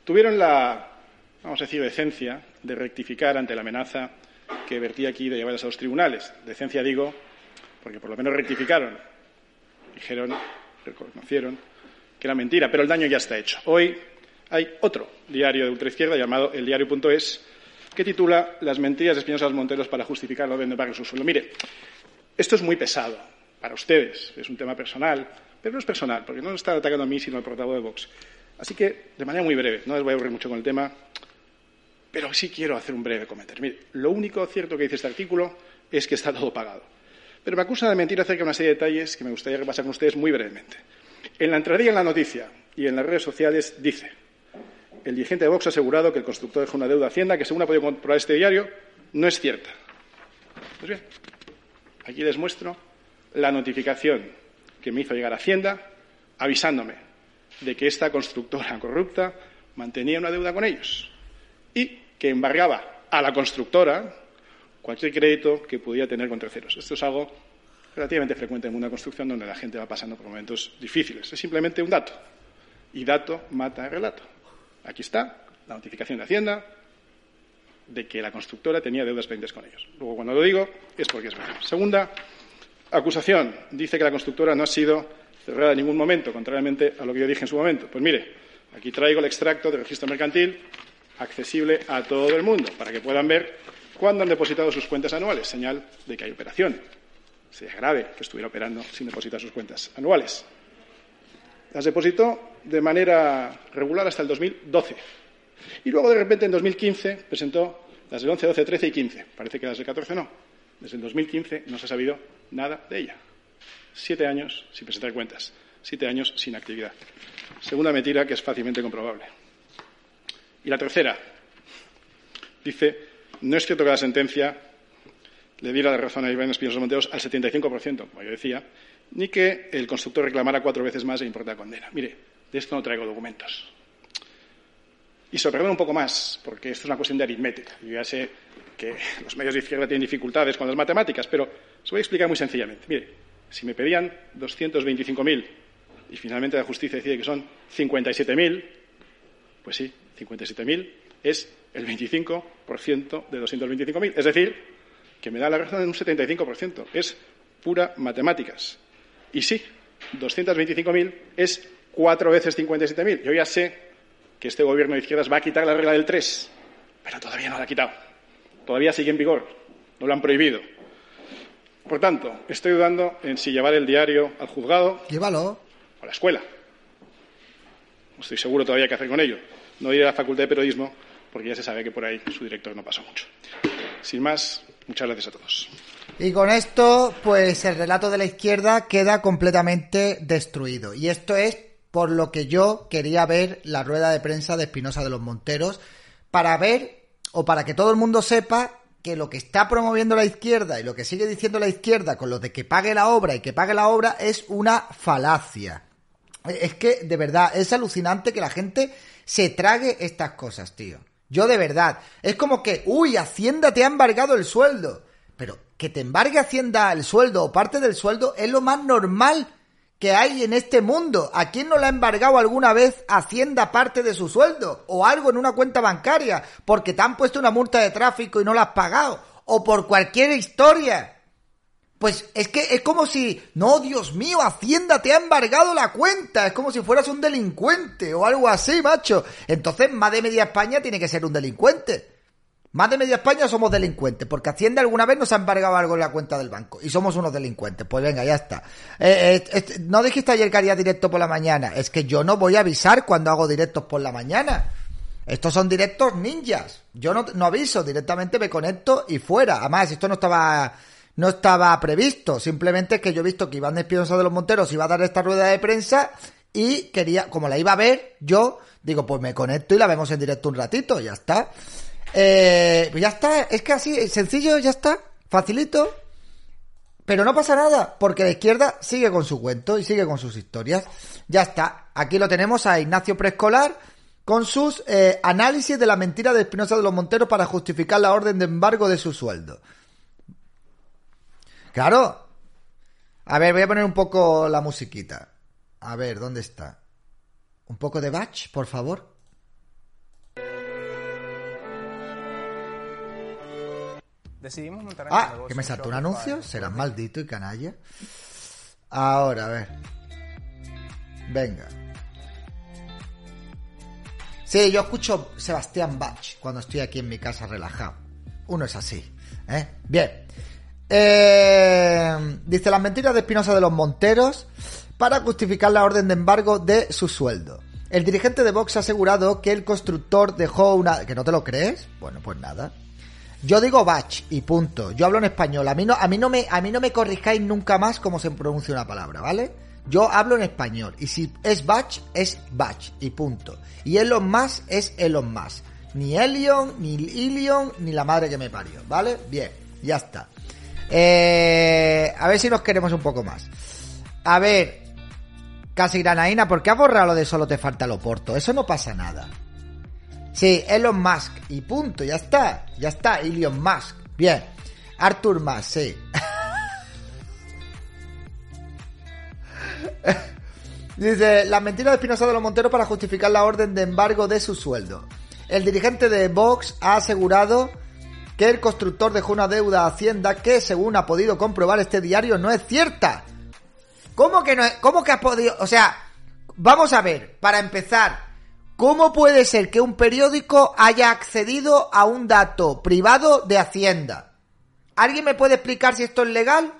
Tuvieron la, vamos a decir, decencia de rectificar ante la amenaza que vertía aquí de llevarlas a los tribunales. Decencia digo, porque por lo menos rectificaron. Dijeron, reconocieron que era mentira, pero el daño ya está hecho. Hoy hay otro diario de ultraizquierda llamado El Diario.es que titula Las mentiras de Espinosa Monteros para justificar la orden de su sueldo. Mire, esto es muy pesado para ustedes, es un tema personal, pero no es personal, porque no está atacando a mí, sino al portavoz de Vox. Así que, de manera muy breve, no les voy a aburrir mucho con el tema, pero sí quiero hacer un breve comentario. Mire, lo único cierto que dice este artículo es que está todo pagado. Pero me acusa de mentir acerca de una serie de detalles que me gustaría repasar con ustedes muy brevemente. En la entradilla en la noticia y en las redes sociales dice el dirigente de Vox ha asegurado que el constructor dejó una deuda a Hacienda que, según ha podido comprobar este diario, no es cierta. Pues bien, aquí les muestro la notificación que me hizo llegar Hacienda avisándome de que esta constructora corrupta mantenía una deuda con ellos y que embargaba a la constructora cualquier crédito que pudiera tener con terceros. Esto es algo relativamente frecuente en una construcción donde la gente va pasando por momentos difíciles. Es simplemente un dato. Y dato mata el relato. Aquí está la notificación de Hacienda de que la constructora tenía deudas pendientes con ellos. Luego, cuando lo digo, es porque es verdad. Segunda acusación. Dice que la constructora no ha sido cerrada en ningún momento, contrariamente a lo que yo dije en su momento. Pues mire, aquí traigo el extracto del registro mercantil accesible a todo el mundo para que puedan ver cuándo han depositado sus cuentas anuales, señal de que hay operación. Sería grave que estuviera operando sin depositar sus cuentas anuales. Las depositó de manera regular hasta el 2012. Y luego, de repente, en 2015 presentó las del 11, 12, 13 y 15. Parece que las del 14 no. Desde el 2015 no se ha sabido nada de ella. Siete años sin presentar cuentas. Siete años sin actividad. Segunda mentira que es fácilmente comprobable. Y la tercera. Dice, no es cierto que la sentencia le diera la razón a Iván Espinosa Monteros al 75%, como yo decía, ni que el constructor reclamara cuatro veces más e importa condena. Mire, de esto no traigo documentos. Y sorprende un poco más, porque esto es una cuestión de aritmética. Yo ya sé que los medios de izquierda tienen dificultades con las matemáticas, pero os voy a explicar muy sencillamente. Mire, si me pedían 225.000 y finalmente la justicia decide que son 57.000, pues sí, 57.000 es el 25% de 225.000. Es decir, que me da la razón en un 75%. Es pura matemáticas. Y sí, 225.000 es cuatro veces 57.000. Yo ya sé que este gobierno de izquierdas va a quitar la regla del 3, pero todavía no la ha quitado. Todavía sigue en vigor. No lo han prohibido. Por tanto, estoy dudando en si llevar el diario al juzgado. Llévalo. O a la escuela. No estoy seguro todavía qué hacer con ello. No ir a la facultad de periodismo porque ya se sabe que por ahí su director no pasa mucho. Sin más, muchas gracias a todos. Y con esto, pues el relato de la izquierda queda completamente destruido. Y esto es por lo que yo quería ver la rueda de prensa de Espinosa de los Monteros, para ver, o para que todo el mundo sepa, que lo que está promoviendo la izquierda y lo que sigue diciendo la izquierda con lo de que pague la obra y que pague la obra es una falacia. Es que, de verdad, es alucinante que la gente se trague estas cosas, tío. Yo de verdad. Es como que, uy, Hacienda te ha embargado el sueldo. Pero que te embargue Hacienda el sueldo o parte del sueldo es lo más normal que hay en este mundo. ¿A quién no le ha embargado alguna vez Hacienda parte de su sueldo? O algo en una cuenta bancaria. Porque te han puesto una multa de tráfico y no la has pagado. O por cualquier historia. Pues es que es como si, no, Dios mío, Hacienda te ha embargado la cuenta. Es como si fueras un delincuente o algo así, macho. Entonces, más de media España tiene que ser un delincuente. Más de media España somos delincuentes, porque Hacienda alguna vez nos ha embargado algo en la cuenta del banco y somos unos delincuentes. Pues venga, ya está. Eh, eh, no dijiste ayer que haría directo por la mañana. Es que yo no voy a avisar cuando hago directos por la mañana. Estos son directos ninjas. Yo no, no aviso, directamente me conecto y fuera. Además, esto no estaba no estaba previsto. Simplemente que yo he visto que Iván Espinosa de los Monteros iba a dar esta rueda de prensa y quería, como la iba a ver, yo digo, pues me conecto y la vemos en directo un ratito, ya está. Eh, pues ya está, es que así, sencillo, ya está, facilito. Pero no pasa nada, porque la izquierda sigue con su cuento y sigue con sus historias. Ya está, aquí lo tenemos a Ignacio Preescolar con sus eh, análisis de la mentira de Espinosa de los Monteros para justificar la orden de embargo de su sueldo. Claro. A ver, voy a poner un poco la musiquita. A ver, ¿dónde está? Un poco de batch, por favor. Decidimos montar Ah, que me saltó un anuncio. Serás maldito y canalla. Ahora, a ver. Venga. Sí, yo escucho Sebastián Bach cuando estoy aquí en mi casa relajado. Uno es así. ¿eh? Bien. Eh, dice las mentiras de Espinosa de los Monteros para justificar la orden de embargo de su sueldo. El dirigente de Vox ha asegurado que el constructor dejó una... ¿Que no te lo crees? Bueno, pues nada. Yo digo batch y punto. Yo hablo en español. A mí no, a mí no me, a mí no me corrijáis nunca más cómo se pronuncia una palabra, ¿vale? Yo hablo en español. Y si es batch, es batch y punto. Y Elon más es Elon más. Ni Elion, ni Ilion, ni la madre que me parió, ¿vale? Bien, ya está. Eh, a ver si nos queremos un poco más. A ver, casi granaína, ¿por qué has borrado lo de solo te falta lo porto? Eso no pasa nada. Sí, Elon Musk. Y punto, ya está. Ya está, Elon Musk. Bien. Arthur Musk, sí. Dice, la mentira de Espinosa de los Monteros para justificar la orden de embargo de su sueldo. El dirigente de Vox ha asegurado que el constructor dejó una deuda a Hacienda que, según ha podido comprobar este diario, no es cierta. ¿Cómo que no es? ¿Cómo que has podido? O sea, vamos a ver, para empezar, ¿cómo puede ser que un periódico haya accedido a un dato privado de Hacienda? ¿Alguien me puede explicar si esto es legal?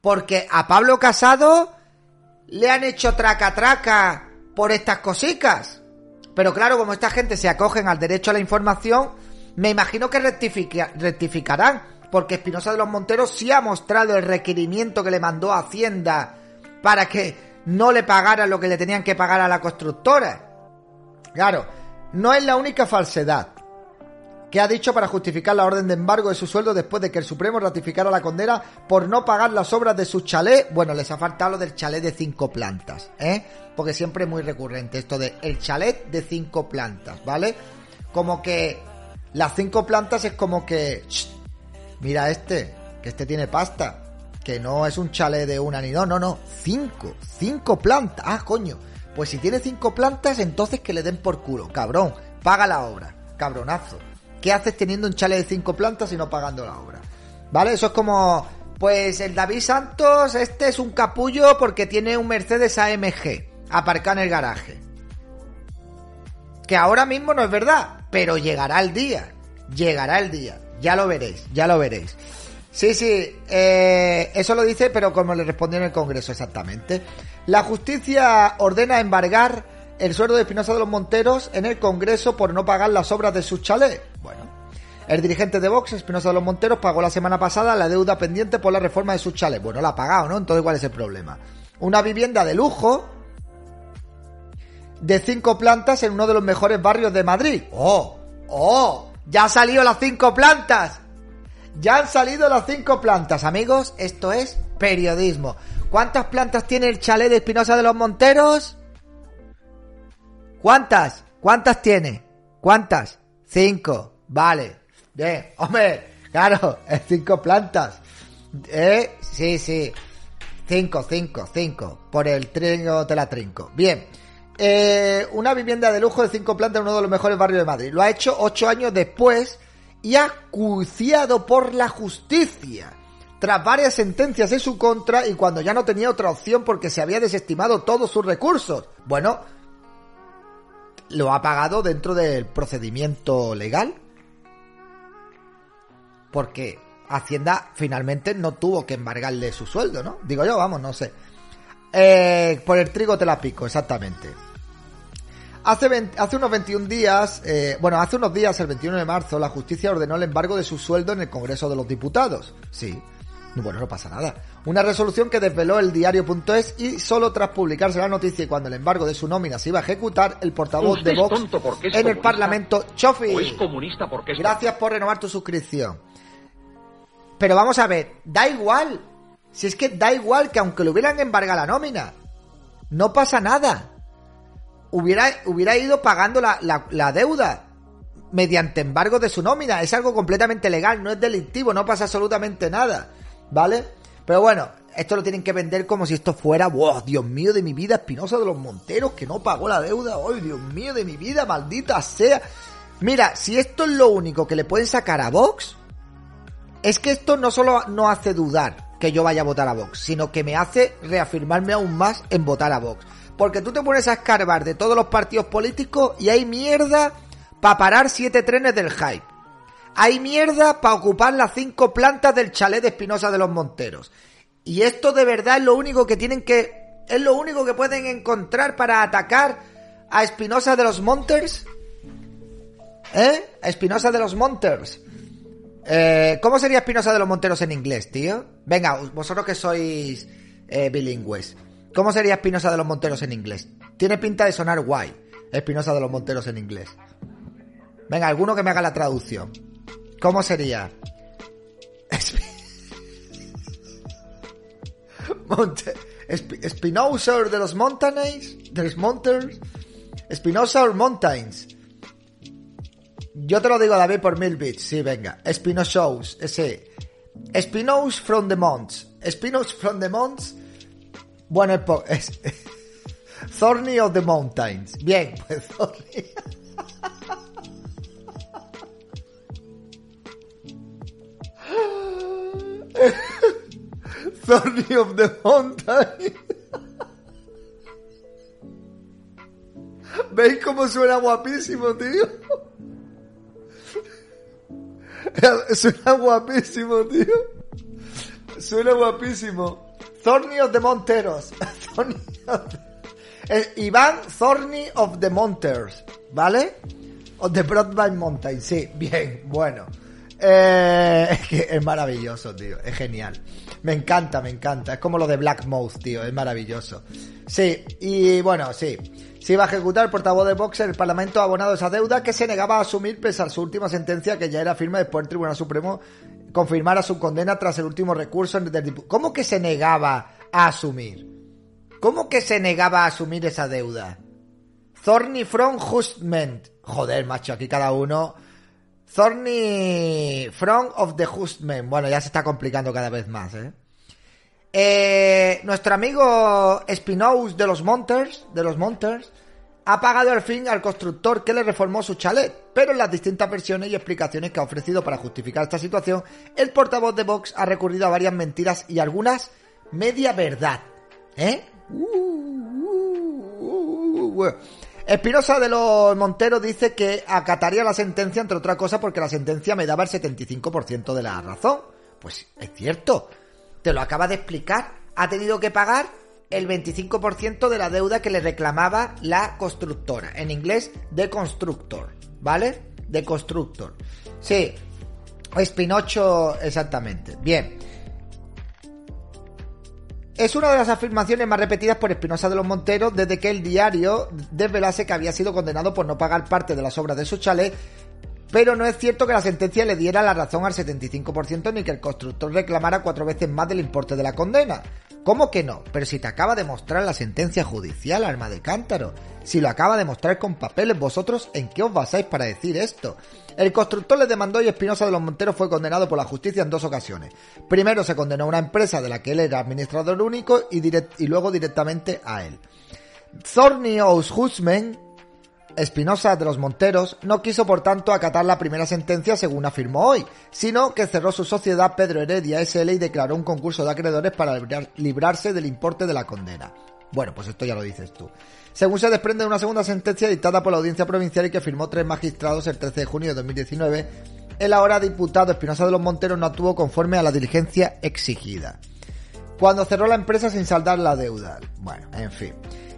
Porque a Pablo Casado le han hecho traca traca por estas cositas. Pero claro, como esta gente se acogen al derecho a la información, me imagino que rectificarán, porque Espinosa de los Monteros sí ha mostrado el requerimiento que le mandó a Hacienda para que no le pagaran lo que le tenían que pagar a la constructora. Claro, no es la única falsedad que ha dicho para justificar la orden de embargo de su sueldo después de que el Supremo ratificara la condena por no pagar las obras de su chalet. Bueno, les ha faltado lo del chalet de cinco plantas, ¿eh? Porque siempre es muy recurrente esto de el chalet de cinco plantas, ¿vale? Como que las cinco plantas es como que... mira este, que este tiene pasta. Que no es un chalet de una ni dos, no, no. Cinco, cinco plantas. Ah, coño. Pues si tiene cinco plantas, entonces que le den por culo. Cabrón, paga la obra. Cabronazo. ¿Qué haces teniendo un chalet de cinco plantas y no pagando la obra? ¿Vale? Eso es como... Pues el David Santos, este es un capullo porque tiene un Mercedes AMG aparcado en el garaje. Que ahora mismo no es verdad, pero llegará el día. Llegará el día. Ya lo veréis, ya lo veréis. Sí, sí, eh, eso lo dice, pero como le respondió en el Congreso exactamente. La justicia ordena embargar el sueldo de Espinosa de los Monteros en el Congreso por no pagar las obras de su chalet. Bueno, el dirigente de Vox, Espinosa de los Monteros, pagó la semana pasada la deuda pendiente por la reforma de su chalet. Bueno, la ha pagado, ¿no? Entonces, ¿cuál es el problema? Una vivienda de lujo de cinco plantas en uno de los mejores barrios de Madrid. ¡Oh! ¡Oh! ¡Ya han salido las cinco plantas! Ya han salido las cinco plantas, amigos. Esto es periodismo. ¿Cuántas plantas tiene el chalet de Espinosa de los Monteros? ¿Cuántas? ¿Cuántas tiene? ¿Cuántas? Cinco. Vale. Bien. Hombre, claro, es cinco plantas. ¿Eh? Sí, sí. Cinco, cinco, cinco. Por el trinco te la trinco. Bien. Eh, una vivienda de lujo de cinco plantas en uno de los mejores barrios de Madrid. Lo ha hecho ocho años después y acuciado por la justicia. Tras varias sentencias en su contra y cuando ya no tenía otra opción porque se había desestimado todos sus recursos. Bueno, lo ha pagado dentro del procedimiento legal. porque Hacienda finalmente no tuvo que embargarle su sueldo, ¿no? Digo yo, vamos, no sé. Eh, por el trigo te la pico, exactamente. Hace, unos 21 días, eh, bueno, hace unos días, el 21 de marzo, la justicia ordenó el embargo de su sueldo en el Congreso de los Diputados. Sí. Bueno, no pasa nada. Una resolución que desveló el diario.es y solo tras publicarse la noticia y cuando el embargo de su nómina se iba a ejecutar, el portavoz de Vox en el Parlamento, Chofi. comunista porque Gracias por renovar tu suscripción. Pero vamos a ver, da igual. Si es que da igual que aunque le hubieran embargado la nómina, no pasa nada. Hubiera, hubiera ido pagando la, la deuda mediante embargo de su nómina. Es algo completamente legal, no es delictivo, no pasa absolutamente nada. ¿Vale? Pero bueno, esto lo tienen que vender como si esto fuera, wow, Dios mío de mi vida, Espinosa de los Monteros, que no pagó la deuda, ¡ay, Dios mío de mi vida, maldita sea! Mira, si esto es lo único que le pueden sacar a Vox, es que esto no solo no hace dudar que yo vaya a votar a Vox, sino que me hace reafirmarme aún más en votar a Vox. Porque tú te pones a escarbar de todos los partidos políticos y hay mierda para parar siete trenes del hype. Hay mierda para ocupar las cinco plantas del chalet de Espinosa de los Monteros. Y esto de verdad es lo único que tienen que... Es lo único que pueden encontrar para atacar a Espinosa de los Monters. ¿Eh? A Espinosa de los Monters. Eh, ¿Cómo sería Espinosa de los Monteros en inglés, tío? Venga, vosotros que sois eh, bilingües. ¿Cómo sería Espinosa de los Monteros en inglés? Tiene pinta de sonar guay. Espinosa de los Monteros en inglés. Venga, alguno que me haga la traducción. ¿Cómo sería? Monte de los Mountains, de los Mountains, Spinoza Mountains. Yo te lo digo, David, por mil bits. Sí, venga. Spinosaurus, ese. Spinoz from the Monts. Spinoz from the Monts. Bueno, es Thorny of the Mountains. Bien, pues Thorny. Thorny of the Mountain. ¿Veis cómo suena guapísimo, tío? Suena guapísimo, tío. Suena guapísimo. Thorny of the Monteros. Thorny of the... Eh, Iván Thorny of the Monters, ¿vale? Of the Broadband Mountain, sí, bien, bueno. Eh, es que es maravilloso, tío. Es genial. Me encanta, me encanta. Es como lo de Black Mouth, tío. Es maravilloso. Sí, y bueno, sí. Se iba a ejecutar el portavoz de Vox en el Parlamento ha abonado esa deuda que se negaba a asumir pese a su última sentencia que ya era firme después el Tribunal Supremo confirmara su condena tras el último recurso del ¿Cómo que se negaba a asumir? ¿Cómo que se negaba a asumir esa deuda? Thorny from Justment. Joder, macho, aquí cada uno Thorny Front of the Justmen. Bueno, ya se está complicando cada vez más, ¿eh? eh nuestro amigo Spinoz de los Monters, de los Monters, ha pagado al fin al constructor que le reformó su chalet, pero en las distintas versiones y explicaciones que ha ofrecido para justificar esta situación, el portavoz de Vox ha recurrido a varias mentiras y algunas media verdad. ¿Eh? Uh, uh, uh, Espinosa de los Monteros dice que acataría la sentencia, entre otras cosas, porque la sentencia me daba el 75% de la razón. Pues es cierto, te lo acaba de explicar. Ha tenido que pagar el 25% de la deuda que le reclamaba la constructora. En inglés, de constructor, ¿vale? De constructor. Sí, Espinocho, exactamente. Bien. Es una de las afirmaciones más repetidas por Espinosa de los Monteros desde que el diario desvelase que había sido condenado por no pagar parte de las obras de su chalet, pero no es cierto que la sentencia le diera la razón al 75% ni que el constructor reclamara cuatro veces más del importe de la condena. ¿Cómo que no? Pero si te acaba de mostrar la sentencia judicial, arma de cántaro. Si lo acaba de mostrar con papeles, vosotros, ¿en qué os basáis para decir esto? El constructor le demandó y Espinosa de los Monteros fue condenado por la justicia en dos ocasiones. Primero se condenó a una empresa de la que él era administrador único y, luego directamente a él. Thorny Husman, Espinosa de los Monteros, no quiso por tanto acatar la primera sentencia según afirmó hoy, sino que cerró su sociedad Pedro Heredia SL y declaró un concurso de acreedores para librarse del importe de la condena. Bueno, pues esto ya lo dices tú según se desprende de una segunda sentencia dictada por la Audiencia Provincial y que firmó tres magistrados el 13 de junio de 2019 el ahora diputado Espinosa de los Monteros no actuó conforme a la diligencia exigida. Cuando cerró la empresa sin saldar la deuda. Bueno, en fin.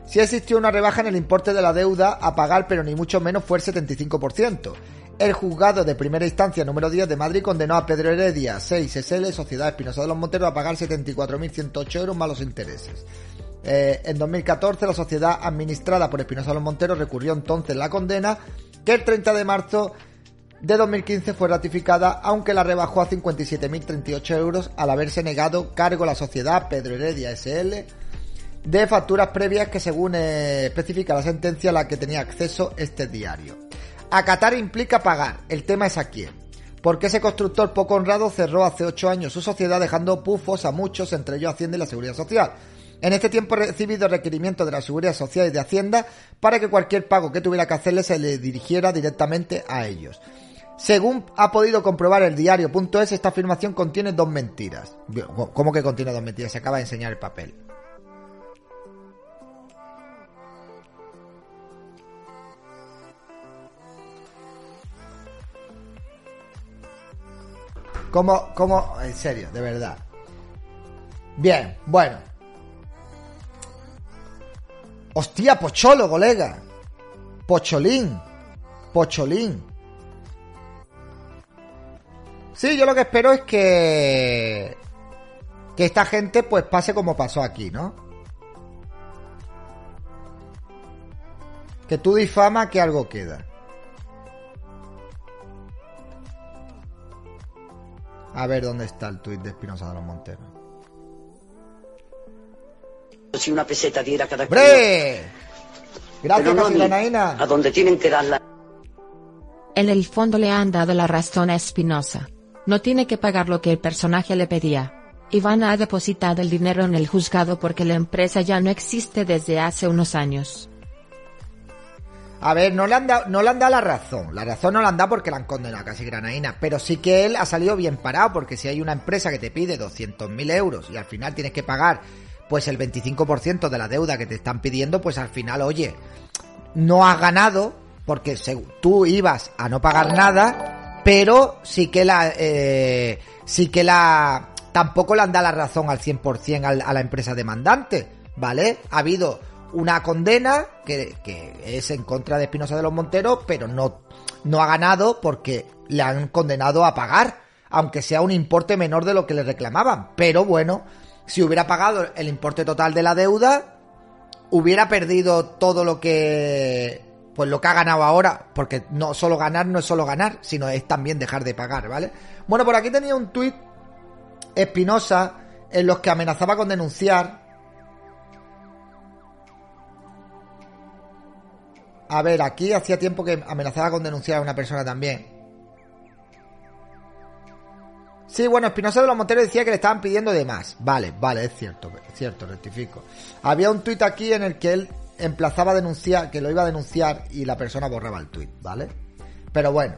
Si existió una rebaja en el importe de la deuda a pagar, pero ni mucho menos fue el 75%. El juzgado de primera instancia número 10 de Madrid condenó a Pedro Heredia 6 SL, Sociedad Espinosa de los Monteros, a pagar 74.108 euros más los intereses. Eh, en 2014, la sociedad administrada por Espinosa los Monteros recurrió entonces la condena, que el 30 de marzo de 2015 fue ratificada, aunque la rebajó a 57.038 euros al haberse negado cargo la sociedad Pedro Heredia SL de facturas previas que según eh, especifica la sentencia a la que tenía acceso este diario. Acatar implica pagar, el tema es a quién. Porque ese constructor poco honrado cerró hace 8 años su sociedad dejando pufos a muchos, entre ellos Hacienda y la Seguridad Social. En este tiempo he recibido requerimientos de la Seguridad Social y de Hacienda para que cualquier pago que tuviera que hacerle se le dirigiera directamente a ellos. Según ha podido comprobar el diario.es, esta afirmación contiene dos mentiras. ¿Cómo que contiene dos mentiras? Se acaba de enseñar el papel. ¿Cómo, cómo? En serio, de verdad. Bien, bueno. Hostia, pocholo, colega. Pocholín. Pocholín. Sí, yo lo que espero es que. Que esta gente pues pase como pasó aquí, ¿no? Que tú difamas que algo queda. A ver dónde está el tuit de Espinosa de los Monteros. Si una peseta diera cada ¡Bre! Gracias, no Naina. A donde tienen que darla. En el fondo le han dado la razón a Espinosa. No tiene que pagar lo que el personaje le pedía. Y van a depositar el dinero en el juzgado porque la empresa ya no existe desde hace unos años. A ver, no le, han dado, no le han dado la razón. La razón no la han dado porque la han condenado casi granaína. Pero sí que él ha salido bien parado. Porque si hay una empresa que te pide 200.000 euros y al final tienes que pagar pues el 25% de la deuda que te están pidiendo, pues al final, oye, no has ganado porque tú ibas a no pagar nada, pero sí que la... Eh, sí que la... Tampoco le han dado la razón al 100% a la empresa demandante, ¿vale? Ha habido una condena que, es en contra de Espinosa de los Monteros, pero no, no ha ganado porque le han condenado a pagar, aunque sea un importe menor de lo que le reclamaban. Pero bueno, si hubiera pagado el importe total de la deuda, hubiera perdido todo lo que pues lo que ha ganado ahora, porque no solo ganar no es solo ganar, sino es también dejar de pagar, ¿vale? Bueno, por aquí tenía un tuit Espinosa en los que amenazaba con denunciar A ver, aquí hacía tiempo que amenazaba con denunciar a una persona también. Sí, bueno, Espinosa de los Monteros decía que le estaban pidiendo de más. Vale, vale, es cierto, es cierto, rectifico. Había un tuit aquí en el que él emplazaba a denunciar, que lo iba a denunciar y la persona borraba el tuit, ¿vale? Pero bueno,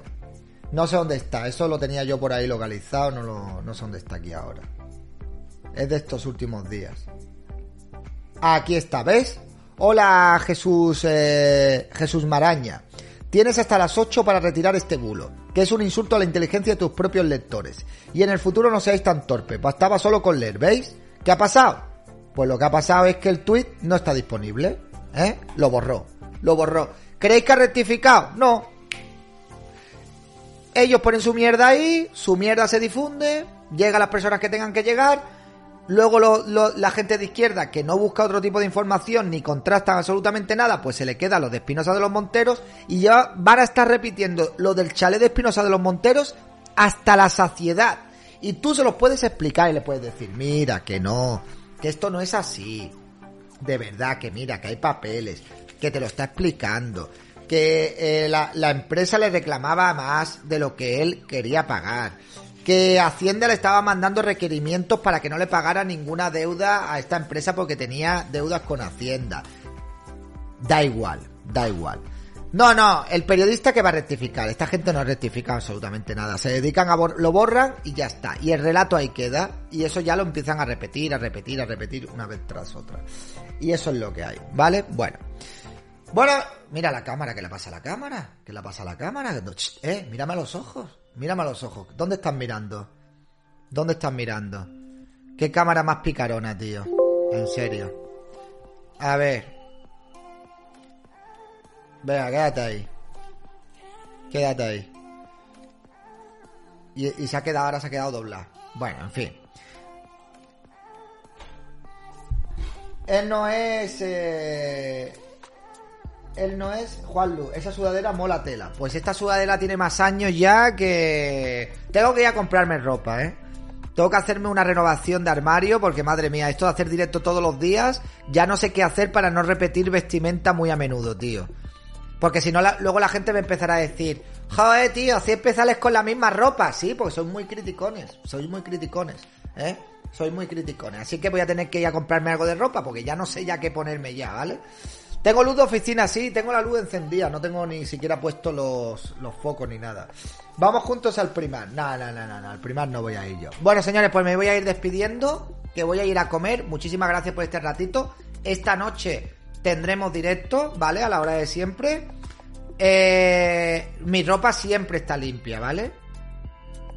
no sé dónde está, eso lo tenía yo por ahí localizado, no, lo, no sé dónde está aquí ahora. Es de estos últimos días. Aquí está, ¿ves? Hola Jesús eh, Jesús Maraña. Tienes hasta las 8 para retirar este bulo, que es un insulto a la inteligencia de tus propios lectores. Y en el futuro no seáis tan torpes, bastaba solo con leer, ¿veis? ¿Qué ha pasado? Pues lo que ha pasado es que el tweet no está disponible, ¿eh? Lo borró, lo borró. ¿Creéis que ha rectificado? No. Ellos ponen su mierda ahí, su mierda se difunde, llega a las personas que tengan que llegar, Luego la gente de izquierda que no busca otro tipo de información ni contrastan absolutamente nada, pues se le queda lo de Espinosa de los Monteros y ya van a estar repitiendo lo del chalet de Espinosa de los Monteros hasta la saciedad. Y tú se los puedes explicar y le puedes decir, mira, que no, que esto no es así. De verdad, que mira, que hay papeles, que te lo está explicando, que eh, la empresa le reclamaba más de lo que él quería pagar que Hacienda le estaba mandando requerimientos para que no le pagara ninguna deuda a esta empresa porque tenía deudas con Hacienda. Da igual, da igual. No, no, el periodista que va a rectificar, esta gente no rectifica absolutamente nada, se dedican a lo borran y ya está, y el relato ahí queda, y eso ya lo empiezan a repetir, a repetir, a repetir una vez tras otra. Y eso es lo que hay, ¿vale? Bueno. Bueno, mira la cámara, ¿qué le pasa a la cámara? ¿Qué le pasa a la cámara? Eh, mírame a los ojos. Mírame a los ojos. ¿Dónde estás mirando? ¿Dónde estás mirando? ¿Qué cámara más picarona, tío? En serio. A ver. Venga, quédate ahí. Quédate ahí. Y, y se ha quedado, ahora se ha quedado doblada. Bueno, en fin. Él no es. Eh, él no es Juanlu. Esa sudadera mola tela. Pues esta sudadera tiene más años ya que. Tengo que ir a comprarme ropa, ¿eh? Tengo que hacerme una renovación de armario porque, madre mía, esto de hacer directo todos los días, ya no sé qué hacer para no repetir vestimenta muy a menudo, tío. Porque si no, luego la gente me empezará a decir, joder, tío, 100 empezales con la misma ropa. Sí, porque sois muy criticones, sois muy criticones, ¿eh? Soy muy criticones. Así que voy a tener que ir a comprarme algo de ropa porque ya no sé ya qué ponerme ya, ¿vale? Tengo luz de oficina, sí, tengo la luz encendida, no tengo ni siquiera puesto los, los focos ni nada. Vamos juntos al primar. No, no, no, no, al primar no voy a ir yo. Bueno, señores, pues me voy a ir despidiendo, que voy a ir a comer. Muchísimas gracias por este ratito. Esta noche tendremos directo, ¿vale? A la hora de siempre. Eh, mi ropa siempre está limpia, ¿vale?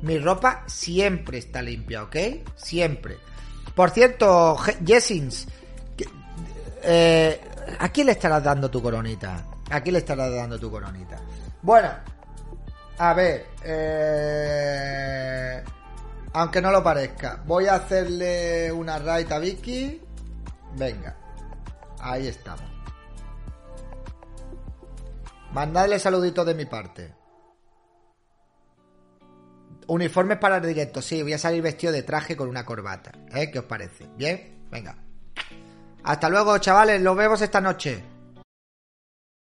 Mi ropa siempre está limpia, ¿ok? Siempre. Por cierto, Jessins, eh, ¿A quién le estarás dando tu coronita? ¿A quién le estarás dando tu coronita? Bueno, a ver, eh, aunque no lo parezca, voy a hacerle una raid a Vicky. Venga, ahí estamos. Mandadle saluditos de mi parte. Uniformes para el directo, sí, voy a salir vestido de traje con una corbata. ¿Eh? ¿Qué os parece? ¿Bien? Venga. Hasta luego, chavales. Los vemos esta noche.